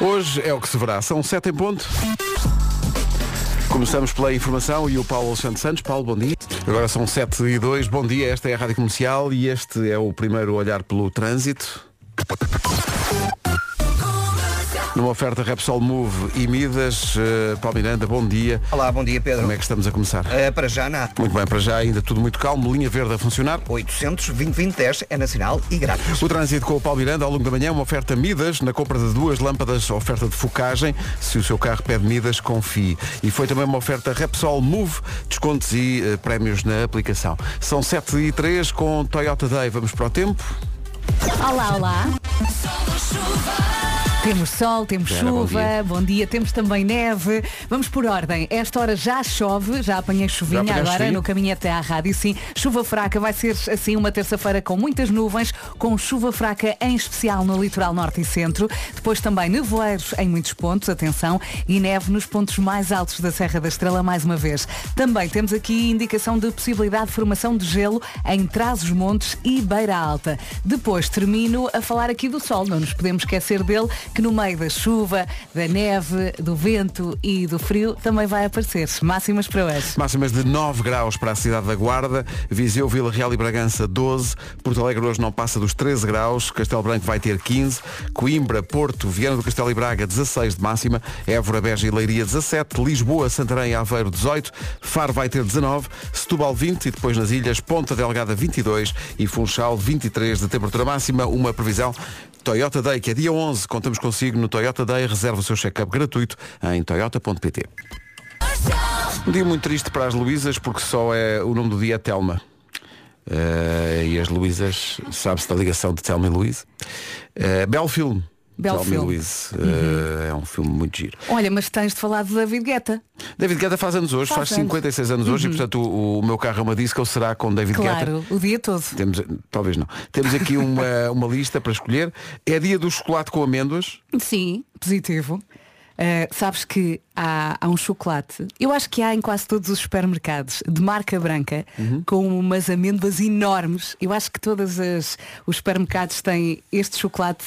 Hoje é o que se verá. São sete em ponto. Começamos pela informação e o Paulo Alexandre Santos. Paulo, bom dia. Agora são 7 e 2. Bom dia, esta é a Rádio Comercial e este é o primeiro olhar pelo trânsito. Numa oferta Repsol Move e Midas, uh, Paulo Miranda, bom dia. Olá, bom dia Pedro. Como é que estamos a começar? Uh, para já nada. Muito bem, para já ainda tudo muito calmo, linha verde a funcionar. 800 2010 é nacional e grátis. O trânsito com o Paulo Miranda ao longo da manhã, uma oferta Midas, na compra de duas lâmpadas, oferta de focagem. Se o seu carro pede Midas, confie. E foi também uma oferta Repsol Move, descontos e uh, prémios na aplicação. São 7 e 3 com Toyota Day. Vamos para o tempo. Olá, olá. Temos sol, temos Vera, bom chuva, dia. bom dia. temos também neve. Vamos por ordem. Esta hora já chove, já apanhei chuvinha agora no caminho até à rádio, sim. Chuva fraca, vai ser assim uma terça-feira com muitas nuvens, com chuva fraca em especial no litoral norte e centro. Depois também nevoeiros em muitos pontos, atenção, e neve nos pontos mais altos da Serra da Estrela mais uma vez. Também temos aqui indicação de possibilidade de formação de gelo em Trás-os-Montes e Beira Alta. Depois termino a falar aqui do sol, não nos podemos esquecer dele, que no meio da chuva, da neve, do vento e do frio também vai aparecer. Máximas para hoje. Máximas de 9 graus para a cidade da Guarda, Viseu, Vila Real e Bragança 12, Porto Alegre hoje não passa dos 13 graus, Castelo Branco vai ter 15, Coimbra, Porto, Viana do Castelo e Braga 16 de máxima, Évora, Beja e Leiria 17, Lisboa, Santarém e Aveiro 18, Faro vai ter 19, Setúbal 20 e depois nas ilhas Ponta Delgada 22 e Funchal 23 de temperatura máxima, uma previsão. Toyota Day, que é dia 11, contamos consigo no Toyota Day, reserva o seu check-up gratuito em toyota.pt. Um dia muito triste para as Luísas porque só é o nome do dia é Telma. Eh, e as Luísas, sabe-se da ligação de Telma e Luís. Eh, belo filme. Belo filme. e Luís. Eh, É um filme muito giro. Olha, mas tens de falar de David Guetta. David Guetta faz anos hoje, faz, Faz anos. 56 anos hoje e portanto o, o meu carro é uma disco será com David Guetta. Claro, o dia todo. Temos, talvez não. Temos aqui uma, uma lista para escolher. É dia do chocolate com amêndoas. Sim, positivo. Uh, sabes que há, há um chocolate, eu acho que há em quase todos os supermercados, de marca branca, com umas amêndoas enormes. Eu acho que todos os supermercados têm este chocolate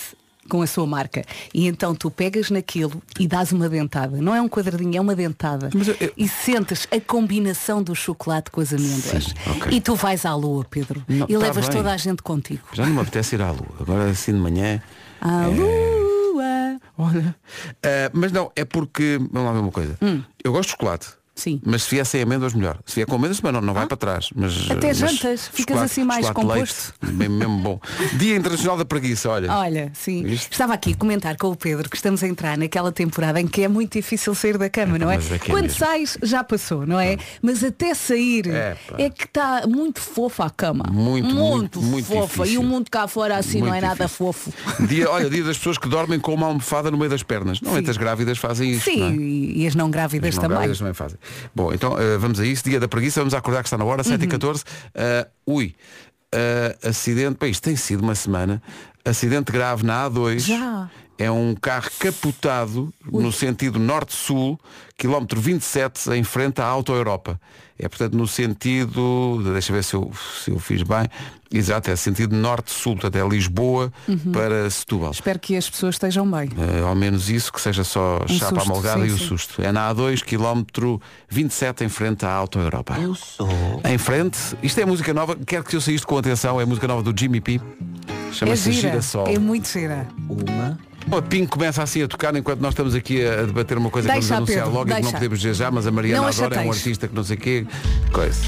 com a sua marca. E então tu pegas naquilo e dás uma dentada. Não é um quadradinho, é uma dentada. Mas eu- eu- E sentes a combinação do chocolate com as amêndoas. Sim, ok. E tu vais à lua, Pedro. Não, e tá levas bem. toda a gente contigo. Já não me apetece ir à lua. Agora assim de manhã. À lua. Olha. Ah, mas não, é porque. Vamos lá ver uma coisa. Eu gosto de chocolate. Hum. Sim. Mas se vier sem amêndoas, melhor. Se vier com amêndoas, não, não vai para trás. Mas, Até mas jantas, ficas assim mais composto. leite, bem- mesmo bom. Dia Internacional da Preguiça, olha. Olha, sim. Viste? Estava aqui a comentar com o Pedro que estamos a entrar naquela temporada em que é muito difícil sair da cama, É, não é? é é Quando mesmo. sais, já passou, não é? Mas até sair É, é que está muito fofa a cama. Muito, muito, muito fofa. difícil. E o mundo cá fora assim Muito não é nada difícil. fofo. Dia, olha, dia das pessoas que dormem com uma almofada no meio das pernas. Normalmente Sim. as grávidas fazem isso. Sim, não é? e as não grávidas As não também. grávidas também fazem. Bom, então eh, vamos a isso. Dia da preguiça, vamos acordar que está na hora, 7 Uhum. e 14 Eh, ui, eh, acidente, bem, isto tem sido uma semana. Acidente grave na A2. Já. É um carro capotado no sentido norte-sul, quilómetro 27, em frente à Auto Europa. É portanto no sentido, deixa eu ver se eu, se eu fiz bem, exato, é sentido norte-sul, portanto é Lisboa Uhum. para Setúbal. Espero que as pessoas estejam bem. Eh, ao menos isso, que seja só Um chapa susto, amalgada sim, e o sim. susto. É na A2, quilómetro 27, em frente à Auto Europa. Eu sou. Em frente, isto é música nova, quero que eu saíste com atenção, é música nova do Jimmy P. É Chama-se gira. Girassol. É muito gira. Uma. O Pink começa assim a tocar enquanto nós estamos aqui a debater uma coisa Deixa, que vamos anunciar Pedro, logo e que não deixa. podemos dizer já, mas a Mariana Não adora, é um artista que não sei o quê. Coisa.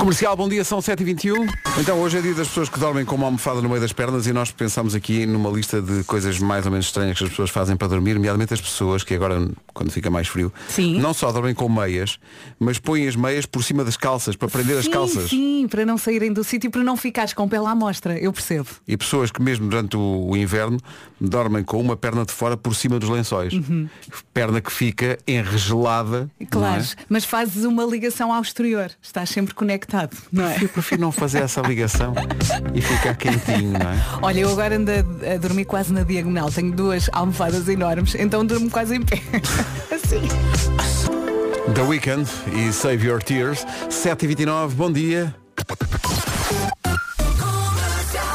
Comercial, bom dia, são 7h21. Então hoje é dia das pessoas que dormem com uma almofada no meio das pernas e nós pensamos aqui numa lista de coisas mais ou menos estranhas que as pessoas fazem para dormir, nomeadamente as pessoas que agora, quando fica mais frio, Sim. não só dormem com meias, mas põem as meias por cima das calças, para prender as sim, calças. sim, para não saírem do sítio e para não ficares com pele à mostra. Eu percebo. E pessoas que mesmo durante o, inverno dormem com uma perna de fora por cima dos lençóis. Perna que fica enregelada. Claro, não é? mas fazes uma ligação ao exterior. Estás sempre conectado, não é? Eu prefiro não fazer essa ligação e ficar quentinho, não é? Olha, eu agora ando a, a dormir quase na diagonal. Tenho duas almofadas enormes, então durmo quase em pé. assim. The Weekend e Save Your Tears. 7h29, bom dia.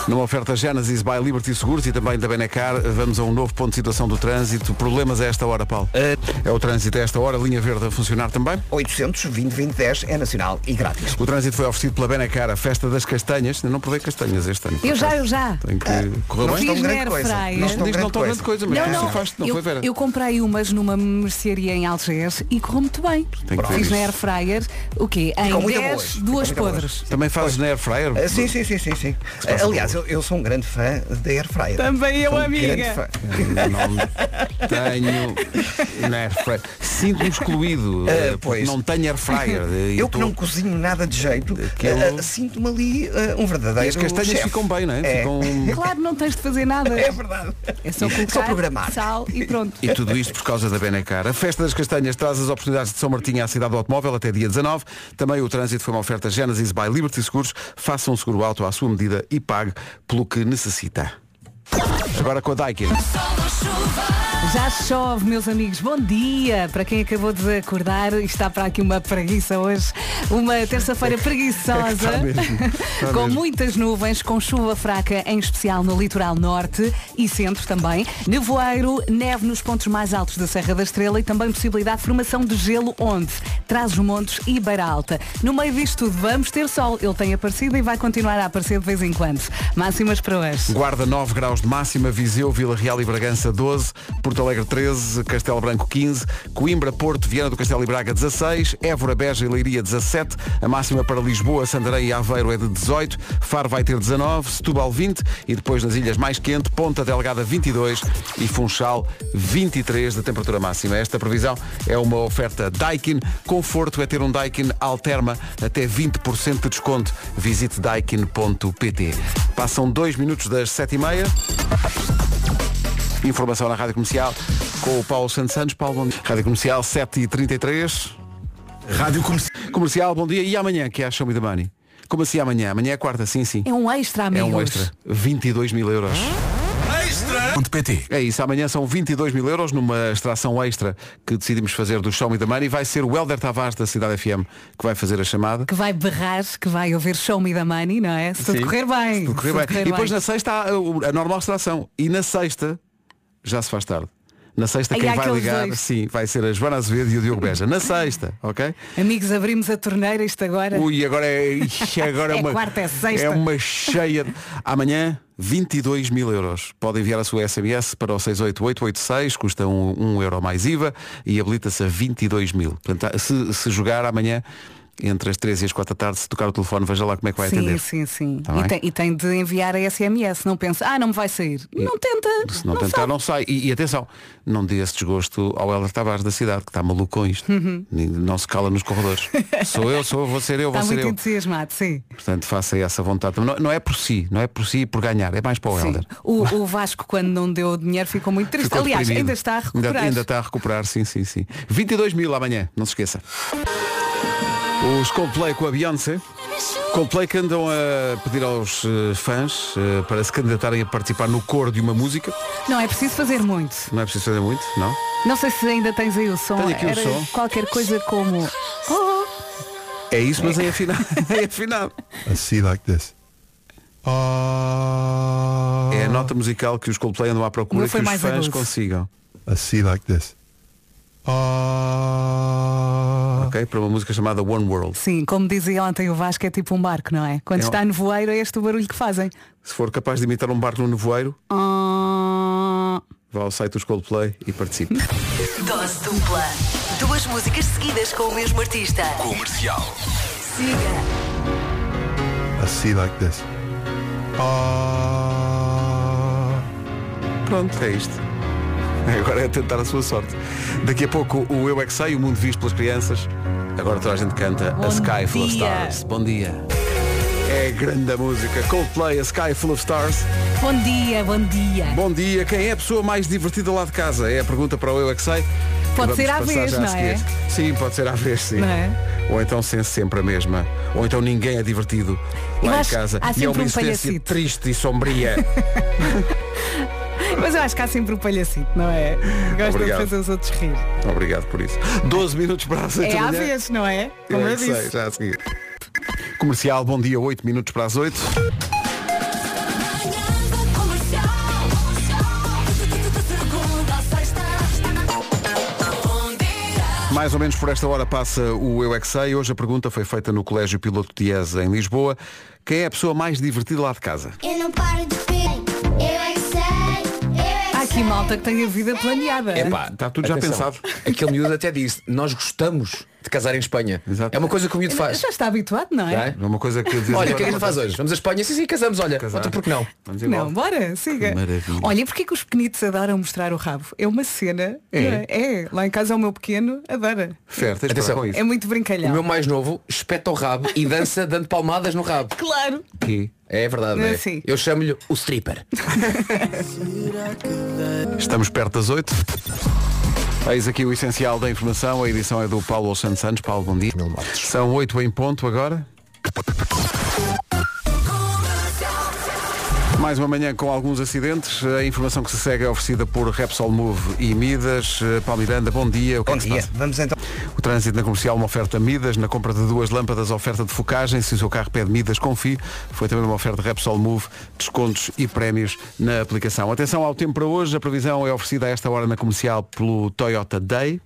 Numa oferta Genesis by Liberty Seguros e também da Benecar, vamos a um novo ponto de situação do trânsito. Problemas a esta hora, Paulo? É o trânsito a esta hora, linha verde a funcionar também. 800 2010 é nacional e grátis. O trânsito foi oferecido pela Benecar, a festa das castanhas. Eu não provei castanhas este ano. Eu já, eu já. Tem que correr não bem. Fiz grande na coisa. airfryer. Não não estão grande grande coisa, mas Não, tu não, faz, não eu, foi Vera. eu comprei umas numa mercearia em Algés e correu muito bem. Tem que ver Fiz na air fryer, o quê? Em muito 10, boas. duas podres. Também fazes na air fryer? Ah, sim, sim, sim, sim, Ah, Aliás, eu, eu sou um grande fã da Air Fryer. Também eu, Sou um amiga. grande fã. Não tenho na air fryer. Sinto-me excluído. Eh, pois. Não tenho air fryer. Eu que tô- não cozinho nada de jeito, Aquilo- ah, ah, sinto-me ali ah, um verdadeiro E as castanhas chefe. ficam bem, não é? É. Ficam... Claro, não tens de fazer nada. É verdade. É só Só colocar programar. sal e pronto. E tudo isto por causa da Benecar. A Festa das Castanhas traz as oportunidades de São Martinho à cidade do automóvel até dia 19. Também o trânsito foi uma oferta Genesis by Liberty Seguros. Faça um seguro auto à sua medida e pague pelo que necessita. Agora com a Daikin. Já chove, meus amigos. Bom dia para quem acabou de acordar e está para aqui uma preguiça hoje. Uma terça-feira preguiçosa. Está mesmo, com mesmo. muitas nuvens, com chuva fraca, em especial no litoral norte e centro também. Nevoeiro, neve nos pontos mais altos da Serra da Estrela e também possibilidade de formação de gelo onde? Traz os montes e Beira Alta. No meio disto tudo, vamos ter sol. Ele tem aparecido e vai continuar a aparecer de vez em quando. Máximas para hoje. Guarda 9 graus de máxima, Viseu, Vila Real e Bragança 12, Porto Alegre 13, Castelo Branco 15, Coimbra, Porto, Viana do Castelo e Braga 16, Évora, Beja e Leiria 17, a máxima para Lisboa, Santarém e Aveiro é de 18, Faro vai ter 19, Setúbal 20 e depois nas ilhas mais quente, Ponta Delgada 22 e Funchal 23 de temperatura máxima. Esta previsão é uma oferta Daikin. Conforto é ter um Daikin Alterma até 20% de desconto. Visite daikin.pt. Passam dois minutos das 7h30. Informação na Rádio Comercial com o Paulo Santos Santos. Paulo, bom dia. Rádio Comercial 7h33. Rádio Comercial. Comercial, bom dia. E amanhã, que é a Show Me the Money? Como assim amanhã? Amanhã é quarta, sim, sim. É um extra, É amigos. um extra. 22 mil euros. PT. É isso, amanhã são 22 mil euros numa extração extra que decidimos fazer do Show Me the Money. Vai ser o Helder Tavares da Cidade FM que vai fazer a chamada. Que vai berrar, que vai ouvir Show Me the Money, não é? Se tudo correr bem. se tudo correr se bem. tudo E depois na sexta há a, a normal extração. E na sexta, já se faz tarde. Na sexta Aí quem vai ligar, dois. sim, vai ser a Joana Azevedo e o Diogo Beja. Na sexta, ok? Amigos, abrimos a torneira, isto agora. Ui, agora é, agora é, É uma, quarta, é sexta. é uma cheia. de- Amanhã, 22 mil euros. Pode enviar a sua SMS para o 68886, custa um, um euro mais IVA e habilita-se a 22 mil. Portanto, se, se jogar amanhã, entre as 3 e as 4 da tarde, se tocar o telefone, veja lá como é que vai sim, atender. sim, sim. Tá e, tem, e tem de enviar a SMS. Não pensa, ah, não me vai sair. Não tenta. Se não, tentar, sabe. não sai. E, e atenção, não dê esse desgosto ao Helder Tavares da cidade, que está maluco com isto. Nem- Não se cala nos corredores. sou eu, sou eu, vou ser eu, vou Está ser muito eu. entusiasmado, sim. Portanto, faça essa vontade. Não, não é por si, não é por si e por ganhar, é mais para o. Helder. O, o Vasco, quando não deu dinheiro, ficou muito triste. Ficou Aliás, ainda está a recuperar. Ainda, ainda está a recuperar, sim, sim, sim. 22 mil amanhã, não se esqueça. Os Coldplay com a Beyoncé. Coldplay que andam a pedir aos eh, fãs eh, para se candidatarem a participar no coro de uma música. Não é preciso fazer muito. Não é preciso fazer muito, não? Não sei se ainda tens aí o som. Tenho aqui o Era som. qualquer coisa como. Oh, É isso, mas é afinado. é afinado. A see like this. Ah. É a nota musical que os Coldplay andam à O procura que os fãs agudo. consigam. A see like this. Ah. Ok? Para uma música chamada One World. sim, como dizia ontem o Vasco, é tipo um barco, não é? Quando É um- está nevoeiro, é este o barulho que fazem. Se for capaz de imitar um barco no nevoeiro, Ah, vá ao site dos Coldplay e participe. Dose dupla. Duas músicas seguidas com o mesmo artista. Comercial. Siga. A see like this. Ah. Pronto, é isto. Agora é tentar a sua sorte. Daqui a pouco o Eu é que sei, o mundo visto pelas crianças. Agora toda a gente canta Bom A Sky Full of. Stars. Bom dia. É grande a música. Coldplay, A Sky Full of Stars. bom dia, bom dia. Bom dia. Quem é a pessoa mais divertida lá de casa? É a pergunta para o Eu é que sei. Pode Vamos ser à vez, não é? Sim, pode ser à vez, sim. É? Ou então sem sempre a mesma. Ou então ninguém é divertido Eu lá em casa. há E é uma um existência palhacito. triste e sombria. Mas eu acho que há sempre o palhacito, não é? Gosta de fazer os outros rir. Obrigado por isso. 12 minutos para as 8 É às vezes, não é? Como eu, eu é disse. Sei, já a seguir. Comercial, bom dia, 8 minutos para as 8. Mais ou menos por esta hora passa o Eu é que Sei. Hoje a pergunta foi feita no Colégio Piloto Dias em Lisboa. Quem é a pessoa mais divertida lá de casa? Eu não paro de que malta que tem a vida planeada. Epá, Está tudo já atenção. pensado. Aquele miúdo até disse, nós gostamos de casar em Espanha. Exato. É uma coisa que o miúdo faz. Já está habituado, não é? É? É uma coisa que Olha, o que é que a gente faz hoje? Vamos à Espanha? Sim, sim, casamos, olha. Casar. Então por que não? Vamos igual. Não, bora, siga. Maravilha. Olha, porquê que os pequenitos adoram mostrar o rabo? É uma cena. É? não É, lá em casa é o meu pequeno, adora. De Atenção. com isso. É muito O brincalhão. meu mais novo espeta o rabo e dança dando palmadas no rabo. Claro. Que É verdade, É é. assim. Eu chamo-lhe o stripper. Estamos perto das 8. Eis aqui o essencial da informação. A edição é do Paulo Santos Santos. Paulo, bom dia. São 8 em ponto agora. Mais uma manhã com alguns acidentes. A informação que se segue é oferecida por Repsol Move e Midas. Eh, Paulo Miranda, bom dia. O que é Bom se dia. passa? Vamos então. O trânsito na comercial, uma oferta Midas, na compra de duas lâmpadas, oferta de focagem. Se o seu carro pede Midas, confie. Foi também uma oferta Repsol Move, descontos e prémios na aplicação. Atenção ao tempo para hoje. A previsão é oferecida a esta hora na comercial pelo Toyota Day.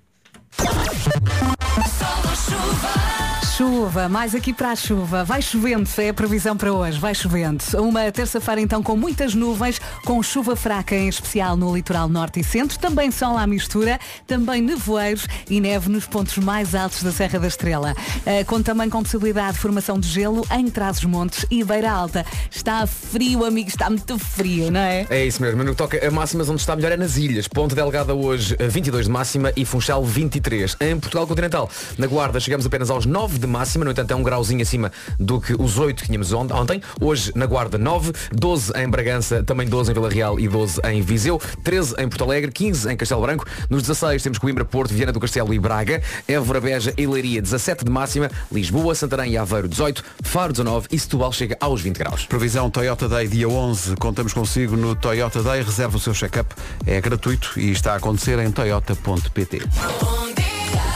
Chuva, mais aqui para a chuva. Vai chovendo, é a previsão para hoje. Vai chovendo. Uma terça-feira então com muitas nuvens, com chuva fraca em especial no litoral norte e centro. Também sol à mistura, também nevoeiros e neve nos pontos mais altos da Serra da Estrela. Uh, com também com possibilidade de formação de gelo em Trás-os-Montes e Beira Alta. Está frio, amigo, está muito frio, não é? É isso mesmo. No que toca a máximas onde está melhor é nas ilhas. Ponte Delgada hoje eh, 22 de máxima e Funchal 23. Em Portugal Continental, na Guarda chegamos apenas aos 9 de máxima, no entanto é um grauzinho acima do que os 8 que tínhamos on- ontem. Hoje na Guarda 9, 12 em Bragança, também 12 em Vila Real e 12 em Viseu, 13 em Porto Alegre, 15 em Castelo Branco. Nos 16 temos Coimbra, Porto, Viana do Castelo e Braga, Évora, Beja e Leiria 17 de máxima, Lisboa, Santarém e Aveiro 18, Faro 19 e Setúbal chega aos 20 graus. Previsão Toyota Day dia 11. Contamos consigo no Toyota Day. Reserva o seu check-up. É gratuito e está a acontecer em toyota.pt.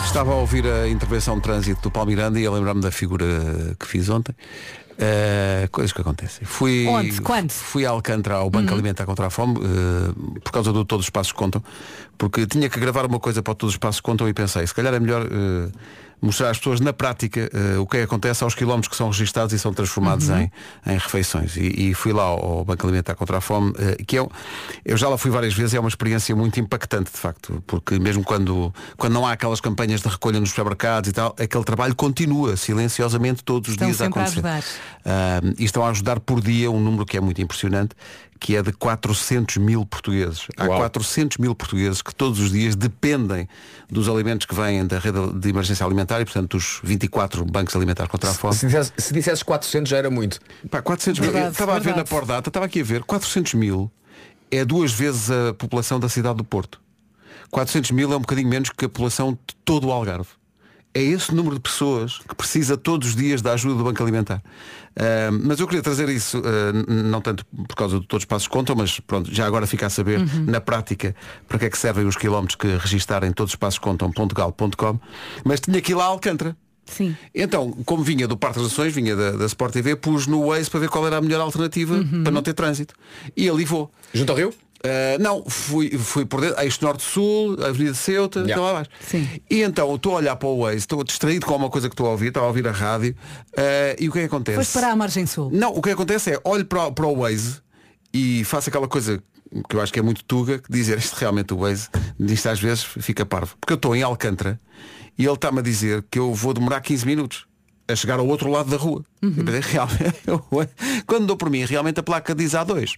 Estava a ouvir a intervenção de trânsito do Paulo Miranda e a lembrar-me da figura que fiz ontem. Uh, coisas que acontecem. Fui, Onde? Quando? fui a Alcântara ao Banco Alimentar contra a Fome uh, por causa do Todos os Passos Contam, porque tinha que gravar uma coisa para o Todos os Passos Contam e pensei, se calhar é melhor uh, mostrar às pessoas na prática uh, o que é que acontece aos quilómetros que são registados e são transformados em, em refeições. E, e fui lá ao, Banco Alimentar contra a Fome, uh, que é, um- eu já lá fui várias vezes, é uma experiência muito impactante, de facto, porque mesmo quando, quando não há aquelas campanhas de recolha nos supermercados e tal, aquele trabalho continua silenciosamente todos os Estão dias a sempre a acontecer. ajudar. Ah, e estão a ajudar por dia um número que é muito impressionante, que é de 400 mil portugueses. Há Uau. 400 mil portugueses que todos os dias dependem dos alimentos que vêm da rede de emergência alimentar e, portanto, dos 24 bancos alimentares contra a fome. Se dissesse, se dissesses 400 já era muito. Pá, 400 mil. Verdade, estava a ver na. Pordata, estava aqui a ver, 400 mil é duas vezes a população da cidade do Porto. 400 mil é um bocadinho menos que a população de todo o Algarve. É esse número de pessoas que precisa todos os dias da ajuda do Banco Alimentar. Ah, mas eu queria trazer isso, n- não tanto por causa de todos os passos contam, mas pronto, já agora fica a saber na prática para que é que servem os quilómetros que registarem todos os passos contam.gal.com. Mas tinha ir lá a Alcântara. Sim. Então, como vinha do Parque das Nações, vinha da, da Sport TV, pus no Waze para ver qual era a melhor alternativa para não ter trânsito. E ali vou. Junto ao Rio? Uh, não, fui, fui por dentro, eixo norte-sul, Avenida de Ceuta, Yeah. então lá abaixo. Sim. E então estou a olhar para o Waze, estou distraído com alguma coisa que estou a ouvir, estava a ouvir a rádio, uh, e o que é que acontece? Foste para a margem sul. Não, o que acontece é, olho para, o- para o Waze e faço aquela coisa que eu acho que é muito tuga, que dizer isto realmente o Waze, disto às vezes fica parvo. Porque eu estou em Alcântara e ele está-me a dizer que eu vou demorar 15 minutos a chegar ao outro lado da rua. Eu pensei, realmente, eu- quando dou por mim, realmente a placa diz A2.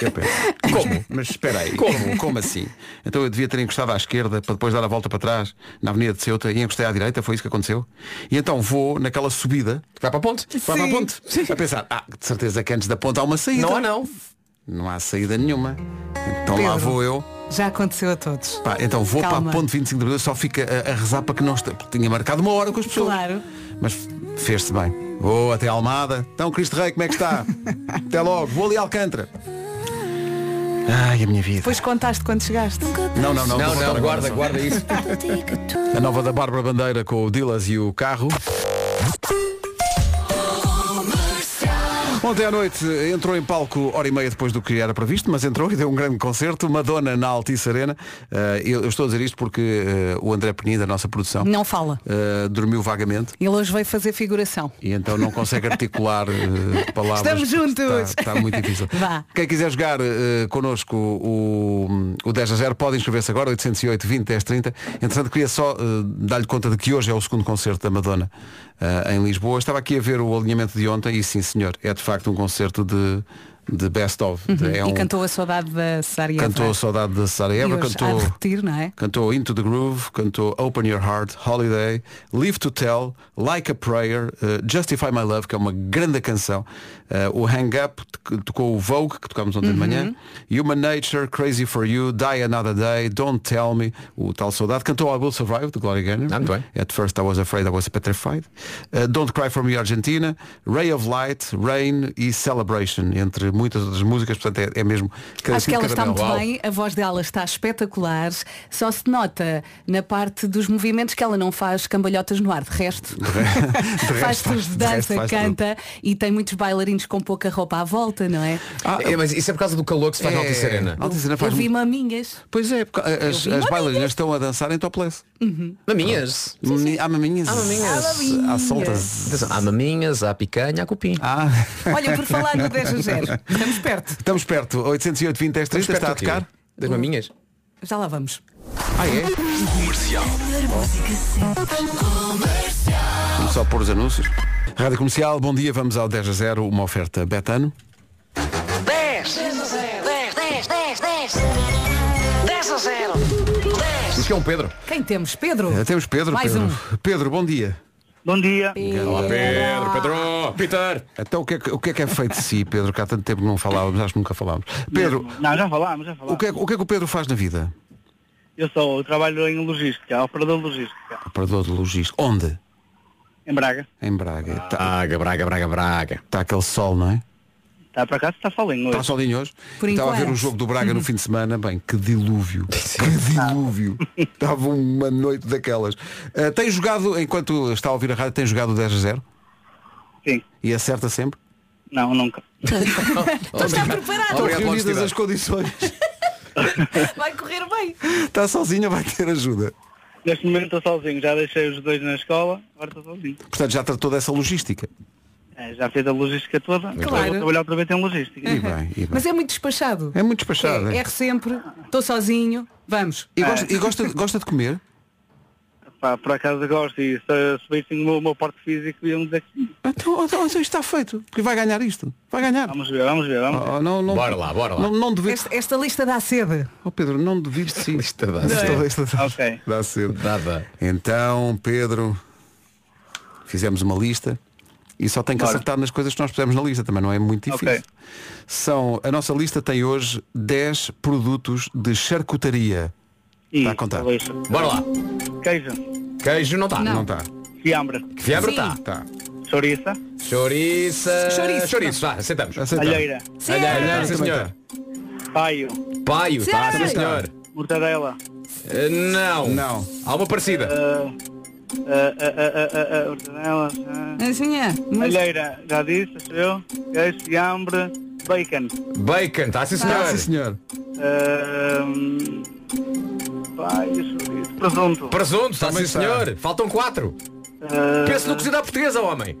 Eu penso, como? Mas espera aí, como? Como assim? Então eu devia ter encostado à esquerda para depois dar a volta para trás na Avenida de Ceuta e encostei à direita, foi isso que aconteceu. E então vou naquela subida Vai para a ponte? Vai para a ponte. A pensar, ah, de certeza que antes da ponte há uma saída. Não há não. Não há saída nenhuma. Então lá Pedro. vou eu. Já aconteceu a todos. Pá, então vou Calma. para a ponte 25 de abril, só fica a, a rezar para que não esteja. Tinha marcado uma hora com as pessoas. Claro. Mas fez-se bem. Vou até Almada. Então, Cristo Rei, como é que está? até logo. Vou ali a Alcântara. Ai, a minha vida. Depois contaste quando chegaste. Não, não, não. Não, não, guarda, guarda isso. A nova da Bárbara Bandeira com o Dilas e o carro. Ontem à noite entrou em palco hora e meia depois do que era previsto, mas entrou e deu um grande concerto. Madonna na Altice Arena. Eh, eu, eu estou a dizer isto porque eh, o André Penin, da nossa produção, Não fala. eh, dormiu vagamente. Ele hoje veio fazer figuração. E então não consegue articular palavras. Estamos juntos. Está, está muito difícil. Vá. Quem quiser jogar connosco o, o 10 a 0 pode inscrever-se agora, 808 20 10 30. Entretanto, queria só dar-lhe conta de que hoje é o segundo concerto da Madonna em Lisboa. Estava aqui a ver o alinhamento de ontem e sim senhor, é de facto um concerto de, de best of. De- é Uhum. e um- cantou a saudade da Sarajevo. cantou a saudade da Sara E Eva, hoje há cantou. de repetir, não é? Cantou Into the Groove, cantou Open Your Heart, Holiday, Live to Tell, Like a Prayer, uh, Justify My Love, que é uma grande canção, uh, o Hang Up, que tocou o Vogue, que tocámos ontem de manhã, Human Nature, Crazy for You, Die Another Day, Don't Tell Me, o tal saudade, cantou I Will Survive, de Gloria Gaynor. Ah. At first I was afraid I was petrified. Uh, Don't Cry for Me Argentina, Ray of Light, Rain e Celebration, entre muitas outras músicas, portanto é, é mesmo cada Acho que ela está muito Uau. bem, a voz dela está espetacular, só se nota na parte dos movimentos que ela não faz cambalhotas no ar, de resto, faz resto tudo faz- de de resto dança, faz canta e tem muitos bailarinos com pouca roupa à volta, não é? Ah, É, mas isso é por causa do calor que se faz na Altice Arena. Altice Arena Eu faz vi muito- maminhas. Pois é, porque as, vi as bailarinas estão a dançar em topless. Maminhas. Mami- Há maminhas. Há maminhas. Há maminhas. Há soltas. Há maminhas, há picanha, há cupim. Ah, Olha, por falar no 10 a 0, estamos perto. estamos perto. 808 20 10 30 está a tocar. Das maminhas? Já lá vamos. Ah, é? Vamos só pôr os anúncios. Rádio Comercial, bom dia, vamos ao 10 a 0, uma oferta Betano. 10 10 10 10 10 10 a 0 10 Isto que é um Pedro. Quem temos? Pedro? Eh, Temos Pedro. Mais Pedro. um. Pedro, bom dia. Bom dia. Olá Pedro, Pedro, Peter. Então o que, é que, o que é que é feito de si, Pedro? Que há tanto tempo que não falávamos, acho que nunca falámos. Pedro, Não, já falámos, já o falámos. que, é, o que é que o Pedro faz na vida? Eu sou, eu trabalho em logística, operador de logística, Operador de logística. Onde? em Braga. Em Braga. Está Braga, Braga, Braga, Braga. tá aquele sol, não é? Está para cá, está solinho Está hoje. solinho hoje? Por Estava a ver o jogo do Braga no fim de semana. Bem, que dilúvio. Que dilúvio. Estava uma noite daquelas. Ah, tem jogado, enquanto está a ouvir a rádio, tem jogado o 10 a 0? Sim. E acerta sempre? Não, nunca. Está preparado. Estão Obrigado pela reunidas as condições. Vai correr bem. Está sozinha, vai ter ajuda. Neste momento estou sozinho, já deixei os dois na escola, agora estou sozinho. Portanto, já tratou dessa logística. É, já fiz a logística toda, Claro. vou trabalhar outra vez em logística. E bem, e bem. Mas é muito despachado. É muito despachado. É, é. erre sempre, estou sozinho, vamos. E, gosta, e gosta, gosta de comer? Pá, por acaso gosto e se, se vissem o meu, o meu porte físico iam dizer que sim. Então, então, então isto está feito. Porque vai ganhar isto. Vai ganhar. Vamos ver, vamos ver, vamos ver. Oh, não, não, Bora lá, bora lá. Não, não devido. Esta, esta lista dá sede. Oh, Pedro, não devido sim. Lista dá Esta cedo. lista dá- Ok. dá cedo. Nada. Então, Pedro, fizemos uma lista e só tem que Bora. acertar nas coisas que nós pusemos na lista, também não é muito difícil. Ok. São, a nossa lista tem hoje 10 produtos de charcutaria. E, Está a contar. talvez, Bora lá. Queijo, Queijo não está. Não. Não está. fiambre, fiambre Sim. está. Está. chouriça, Chouriça. Chouriço. Chouriço, vá, aceitamos. Aceitamos. alheira, Alheira, sim Também senhor. paio, Paio, está, Sim. sim senhor. mortadela, Eh, Não. Não. Há uma parecida. ah, mortadela, ah, Assim é. Mas alheira, já disse, eu, queijo, fiambre, bacon, Bacon, está sim senhor. Ah, sim, senhor. ah, paio, chouriço, presunto, Presunto, está sim está. senhor. Faltam quatro. ah, Pensa no cozido à portuguesa, homem.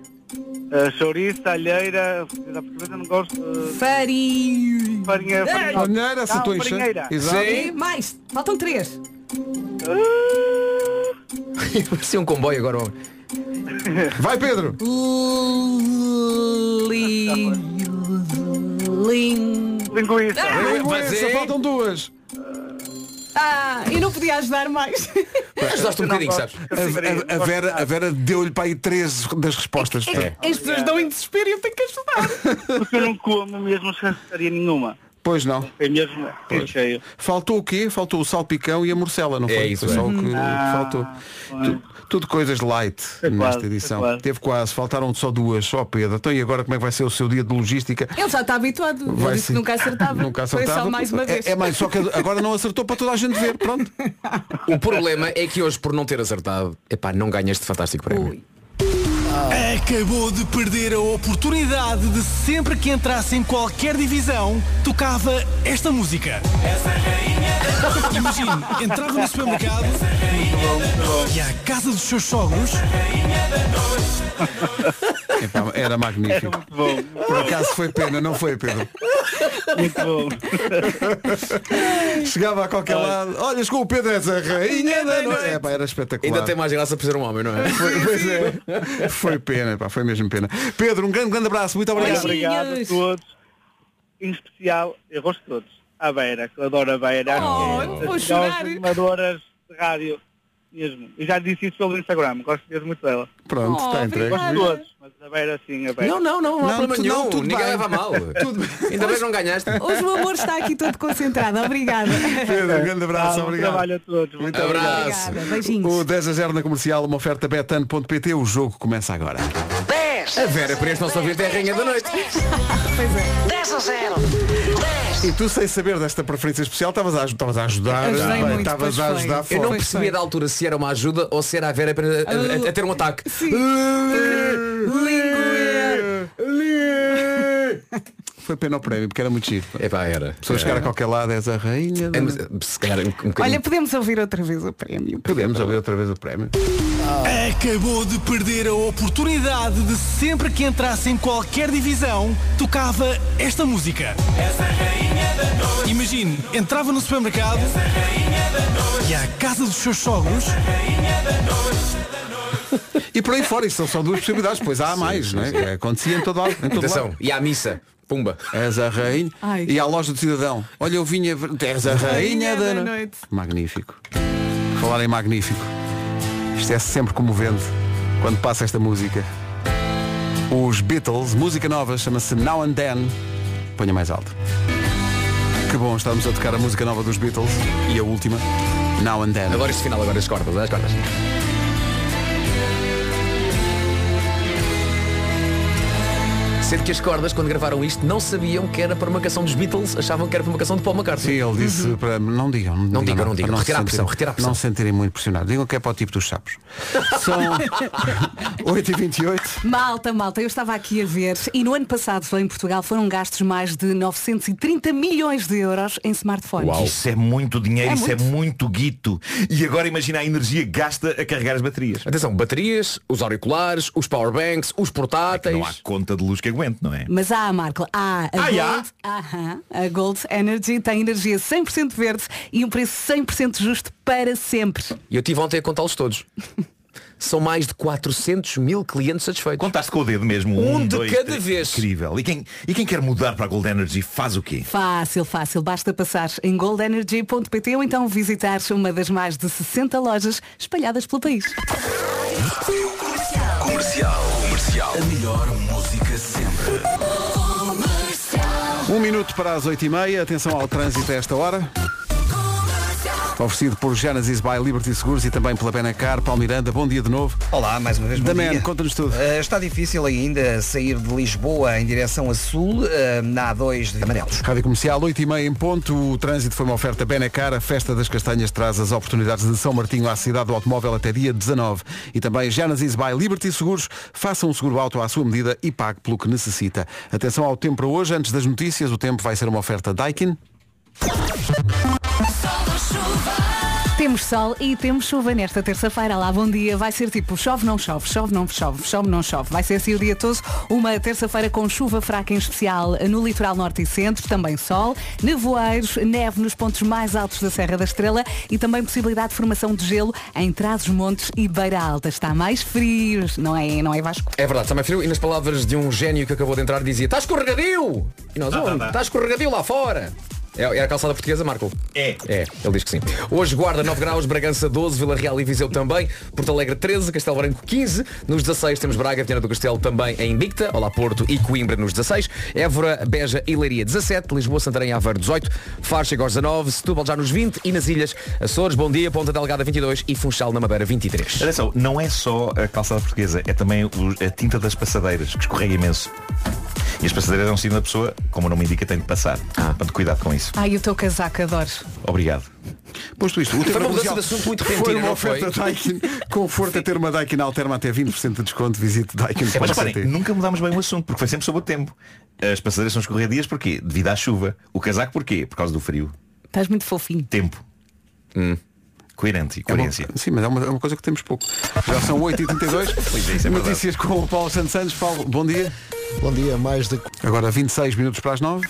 ah, chouriça, alheira, da portuguesa não gosto, farinha. farinha, farinha, cheio. farinheira. Exato. Sim. E mais, faltam três. Parecia um comboio agora, homem. Vai, Pedro. Li... Lin... linguiça, Vai Só ser. faltam duas. Ah, eu não podia ajudar mais. Ajudaste um Não bocadinho, sabes? A, a- a Vera, a Vera deu-lhe para aí três das respostas. É. As pessoas dão em desespero e eu tenho que ajudar. porque eu não como mesmo chanceria nenhuma, Pois não. é mesmo é cheio. Faltou o quê? Faltou o salpicão e a morcela, não foi? É isso, Foi só é. o que Ah, faltou. pois. Tu- tudo coisas light Foi nesta quase, edição. foi quase. Teve quase, faltaram só duas, só Pedro. Então e agora como é que vai ser o seu dia de logística? Ele já está habituado. Vai disse ser- que nunca acertava. Nunca Foi acertava. só mais uma vez. É, é mais, só que agora não acertou para toda a gente ver. Pronto. O problema é que hoje, por não ter acertado, epá, não ganhas este fantástico prémio. Ui. Acabou de perder a oportunidade de sempre que entrasse em qualquer divisão, tocava esta música. Imagine, entrava no supermercado e à casa dos seus sogros Epá, era magnífico. Era muito bom. Por acaso foi pena, não foi, Pedro? Muito bom. Chegava a qualquer lado. Olha, chegou o Pedro, és a rainha da noite. É, pá, era espetacular. Ainda tem mais graça por ser um homem, não é? Foi, pois é. Foi pena, pá, foi mesmo pena. Pedro, um grande, grande abraço, muito obrigado. Beijinhos. Obrigado a todos. Em especial, eu gosto de todos. A Beira, que eu adoro a Beira. Oh, é vou chorar. de rádio mesmo. E já disse isso pelo Instagram. Gosto mesmo muito dela. Pronto, Oh, está entregue. Gosto de todos, mas a Beira sim, a Beira. Não, não, não, não há Não, problema tu- nenhum. não, tudo Ninguém bem. leva mal. Ainda bem que não ganhaste. Hoje o amor está aqui todo concentrado. Obrigada. Pedro, um grande abraço, Ah, obrigado. trabalho a todos. Muito Abraço. Obrigada. Beijinhos. O 10 a 0 na comercial, uma oferta betano.pt, o jogo começa agora. 10, A Vera para este nosso ouvinte é a rainha da noite. Pois é. 10 a 0. 10. E tu sem saber desta preferência especial, estavas a, estavas a ajudar. Ajudei muito, Estavas pois a foi. ajudar Eu não percebia foi. da altura se era uma ajuda ou se era a Vera a, a- a ter um ataque. Foi pena o prémio, porque era muito giro. Epá, era. Pessoas chegar a qualquer lado, és a rainha. É, mas, Se calhar um, um Olha, podemos ouvir outra vez o prémio. Podemos ouvir outra vez o prémio. Acabou de perder a oportunidade de sempre que entrasse em qualquer divisão, tocava esta música. Imagine, entrava no supermercado e à casa dos seus sogros E por aí fora, isso são só duas possibilidades, pois há mais, não é? Acontecia em todo, lado- em todo Atenção, lado. e à missa. Pumba. És a rainha. Ai. E à loja do cidadão. Olha, eu vinha. ver- És a rainha, Rainha da da no- noite. Magnífico. Falar em magnífico. Isto é sempre comovente quando passa esta música. Os Beatles, música nova, chama-se Now and Then. Ponha mais alto. Que bom, estamos a tocar a música nova dos Beatles e a última, Now and Then. Agora este final, agora as cordas, as cordas. Sendo que as cordas, quando gravaram isto, não sabiam que era para uma canção dos Beatles, achavam que era para uma canção de Paul Sim, McCartney. ele disse para não digam, não, Não digam, não para digam. Retira a se pressão, sentirem- retira a pressão. Não se sentirem muito pressionados. Digam que é para o tipo dos sapos. São 8h28. Malta, malta, eu estava aqui a ver e no ano passado em Portugal foram gastos mais de 930 milhões de euros em smartphones. Isso é muito dinheiro, É isso é muito. muito guito. E agora imagina a energia gasta a carregar as baterias. Atenção, baterias, os auriculares, os powerbanks, os portáteis. Não há conta de luz que aguente, não é? Mas há, Marco, há a Ah, Gold? Aham, a Gold Energy tem energia 100% verde e um preço 100% justo para sempre. E eu tive ontem a contá-los todos. São mais de 400 mil clientes satisfeitos. Contaste com o dedo mesmo. Um Um, de dois, cada três. vez. Incrível. E quem, e quem quer mudar para a Gold Energy faz o quê? Fácil, fácil. Basta passar em goldenergy.pt ou então visitar uma das mais de 60 lojas espalhadas pelo país. Comercial. Comercial. A melhor música sempre. Um minuto para as 8h30. Atenção ao trânsito a esta hora. Oferecido por Genesis by Liberty Seguros e também pela Benacar. Paulo Miranda, bom dia de novo. Olá, mais uma vez. bom Man, conta-nos tudo. Eh, está difícil ainda sair de Lisboa em direção a sul, eh, na A2 de Amarelos. Rádio Comercial, 8h30 em ponto. O trânsito foi uma oferta Benacar. A Festa das Castanhas traz as oportunidades de São Martinho à cidade do automóvel até dia 19. E também Genesis by Liberty Seguros. Faça um seguro auto à sua medida e pague pelo que necessita. Atenção ao tempo para hoje. Antes das notícias, o tempo vai ser uma oferta Daikin. Temos sol e temos chuva nesta terça-feira. Lá, bom dia. Vai ser tipo chove, não chove, chove, não chove, chove, não chove. Vai ser assim o dia todo. Uma terça-feira com chuva fraca em especial no litoral norte e centro. Também sol, nevoeiros, neve nos pontos mais altos da Serra da Estrela e também possibilidade de formação de gelo em Trás-os-Montes e Beira Alta. Está mais frio, não é, não é Vasco? É verdade, está mais frio. E nas palavras de um gênio que acabou de entrar dizia Está escorregadio! E nós, onde? Está escorregadio lá fora! É, é a calçada portuguesa, Marco? É. É, ele diz que sim. Hoje Guarda 9 graus, Bragança 12, Vila Real e Viseu também, Porto Alegre 13, Castelo Branco 15, nos 16 temos Braga, Viana do Castelo também em Invicta, Olá Porto e Coimbra nos 16, Évora, Beja e Leiria 17, Lisboa, Santarém e Aveiro 18, Faro chega aos 19, Setúbal já nos 20 e nas ilhas Açores, Bom Dia, Ponta Delgada 22 e Funchal na Madeira 23. Atenção, não é só a calçada portuguesa, é também a tinta das passadeiras, que escorrega imenso. E as passadeiras é um signo da pessoa, como o nome indica, tem de passar. Portanto, cuidado com isso. Ai, o teu casaco, adoro. Obrigado. Posto isto, o Foi tema uma mudança comercial de assunto muito foi repentina, uma não oferta foi? Daikin. Conforto a ter uma Daikin Alterma até 20% de desconto. Visite Daikin. É, mas reparem, nunca mudámos bem o assunto, porque foi sempre sobre o tempo. As passadeiras são escorregadias porquê? Devido à chuva. O casaco porquê? Por causa do frio. Estás muito fofinho. Tempo. Coerente e É uma- coerência. sim, mas é uma, é uma coisa que temos pouco. Já são 8h32. Pois é, isso é. Notícias com o Paulo Santos Santos. Paulo, bom dia. Bom dia, mais de Agora 26 minutos para as 9.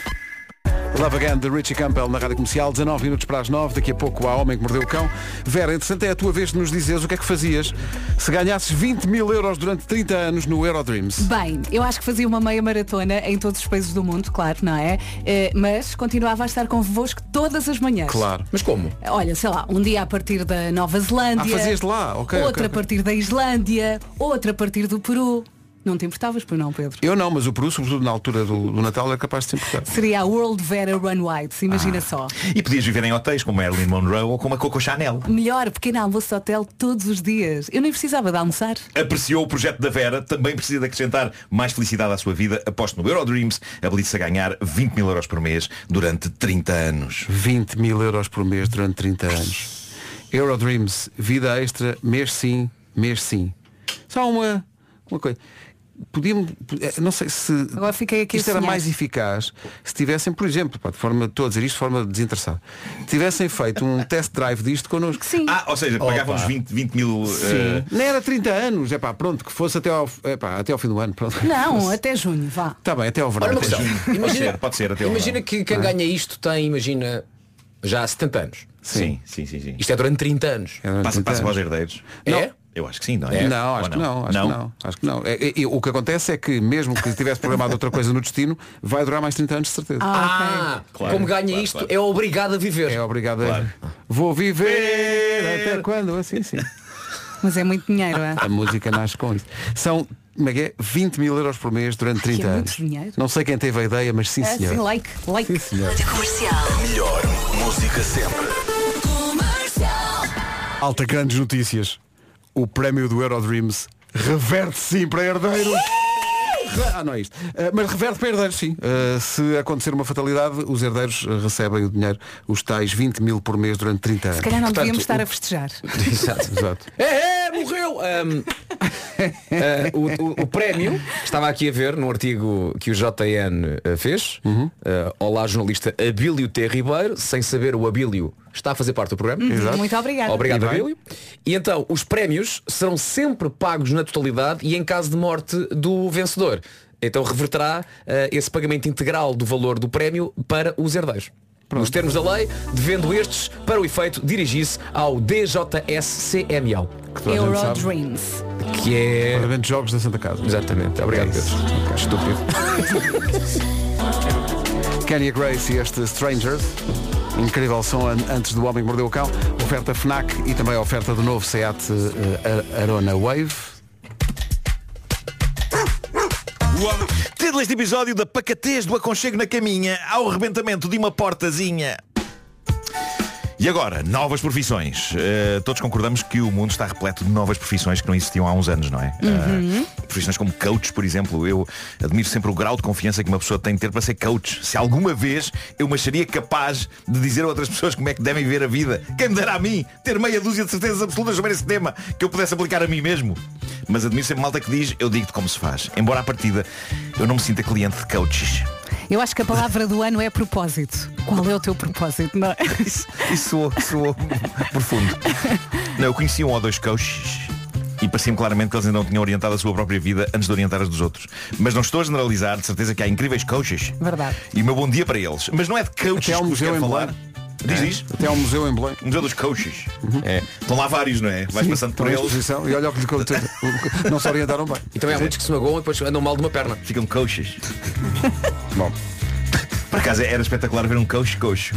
Love Again de Richie Campbell na Rádio Comercial, 19 minutos para as 9, daqui a pouco há Homem que Mordeu o Cão. Vera, interessante é a tua vez de nos dizeres o que é que fazias se ganhasses 20 mil euros durante 30 anos no Eurodreams. Bem, eu acho que fazia uma meia maratona em todos os países do mundo, claro, não é? Eh, mas continuava a estar convosco todas as manhãs. Claro. Mas como? Olha, sei lá, um dia a partir da Nova Zelândia. Ah, fazias de lá, ok, Outra ok, a ok. partir da Islândia, outra a partir do Peru. Não te importavas, pois não, Pedro? Eu não, mas o Peru, sobretudo na altura do, do Natal, era capaz de se importar. Seria a World Vera Run White, imagina só. E podias viver em hotéis como Marilyn Monroe ou como a Coco Chanel. Melhor, pequeno almoço de hotel todos os dias. Eu nem precisava de almoçar. Apreciou o projeto da Vera, também precisa de acrescentar mais felicidade à sua vida. Aposto no Eurodreams, habilite-se a ganhar 20 mil euros por mês durante 30 anos. 20 mil euros por mês durante 30 anos. Eurodreams, vida extra, mês sim, mês sim. Só uma, uma coisa. Podíamos, eh, não sei se Agora fiquei aqui isto era mais eficaz se tivessem, por exemplo, pá, de forma, estou a dizer isto de forma desinteressada, tivessem feito um test drive disto connosco. Sim. Ah, ou seja, pagávamos 20, 20 mil. eh, Sim. Nem era 30 anos, é pá, pronto, que fosse até ao, é pá, até ao fim do ano. Pronto. Não, até junho, vá. Está bem, até ao verão. Até junho. Pode ser, pode ser até ao Imagina verão. que quem ganha isto tem, imagina, já 70 anos. Sim, sim, sim, sim. Isto é durante 30 anos. É durante Passa, 30 passa para os anos. herdeiros. É? Eu acho que sim, não é? Não, acho Ou que não, acho que não, acho que não. É, é, é, o que acontece é que mesmo que tivesse programado outra coisa no destino, vai durar mais 30 anos de certeza. Ah, Claro, como ganha claro, isto, claro. é obrigado a viver. É obrigado Claro. a. Vou viver até quando? Assim, sim. Mas é muito dinheiro, é? A música nasce com isso. São como é que é? 20 mil euros por mês durante 30 é anos. dinheiro. Não sei quem teve a ideia, mas sim É, senhor. sim, like, like. Sim, senhor. Comercial. Melhor música sempre. Alta grandes notícias. O prémio do Eurodreams reverte sim para herdeiros. Ah, não é isto. Uh, mas reverte para herdeiros, sim. Uh, se acontecer uma fatalidade, os herdeiros uh, recebem o dinheiro, os tais 20 mil por mês durante 30 anos. Se calhar não Portanto, devíamos estar o- a festejar. Exato. Exato. É, é, morreu! Ahm, ah, o, o- o prémio, estava aqui a ver num artigo que o JN ah, fez. Uhum. Ah, olá, jornalista Abílio T. Ribeiro, sem saber o Abílio está a fazer parte do programa. Uhum, Muito obrigada. Obrigado, E bem. Abílio. E então, os prémios serão sempre pagos na totalidade e em caso de morte do vencedor. Então reverterá ah, esse pagamento integral do valor do prémio para os herdeiros. Nos termos da lei, devendo estes, para o efeito, dirigir-se ao DJSCMO, Que. Eurodreams. que é... Pagamento de jogos da Santa Casa. Exatamente. Obrigado, É. Pedro. Estúpido. Kenya Grace e este Strangers. Incrível som an- antes do Homem que Mordeu o Cão. Oferta FNAC e também oferta do novo Seat eh, Ar- Arona Wave. Título deste episódio da pacatez do aconchego na caminha ao arrebentamento de uma portazinha. E agora, novas profissões. Uh, todos concordamos que o mundo está repleto de novas profissões que não existiam há uns anos, não é? Uh, profissões como coach, por exemplo. Eu admiro sempre o grau de confiança que uma pessoa tem de ter para ser coach. Se alguma vez eu me acharia capaz de dizer a outras pessoas como é que devem viver a vida, quem me dera a mim ter meia dúzia de certezas absolutas sobre esse tema que eu pudesse aplicar a mim mesmo. Mas admiro sempre malta que diz, eu digo-te como se faz. Embora à partida eu não me sinta cliente de coaches. Eu acho que a palavra do ano é propósito. Qual é o teu propósito? Não é? Isso, isso soou, soou profundo. Não, eu conhecia um ou dois coaches e parecia-me claramente que eles ainda não tinham orientado a sua própria vida antes de orientar as dos outros. Mas não estou a generalizar, de certeza que há incríveis coaches. Verdade. E o meu bom dia para eles. Mas não é de coaches que vos museu quero falar. Diz isso? Até ao museu em Belém. O Museu dos Coaches. É. Estão lá vários, não é? Vais passando por eles, exposição e olha o que. Não se orientaram bem. E também há muitos que se magoam e depois andam mal de uma perna. ficam coaches. Bom, Por acaso era espetacular ver um coach coxo.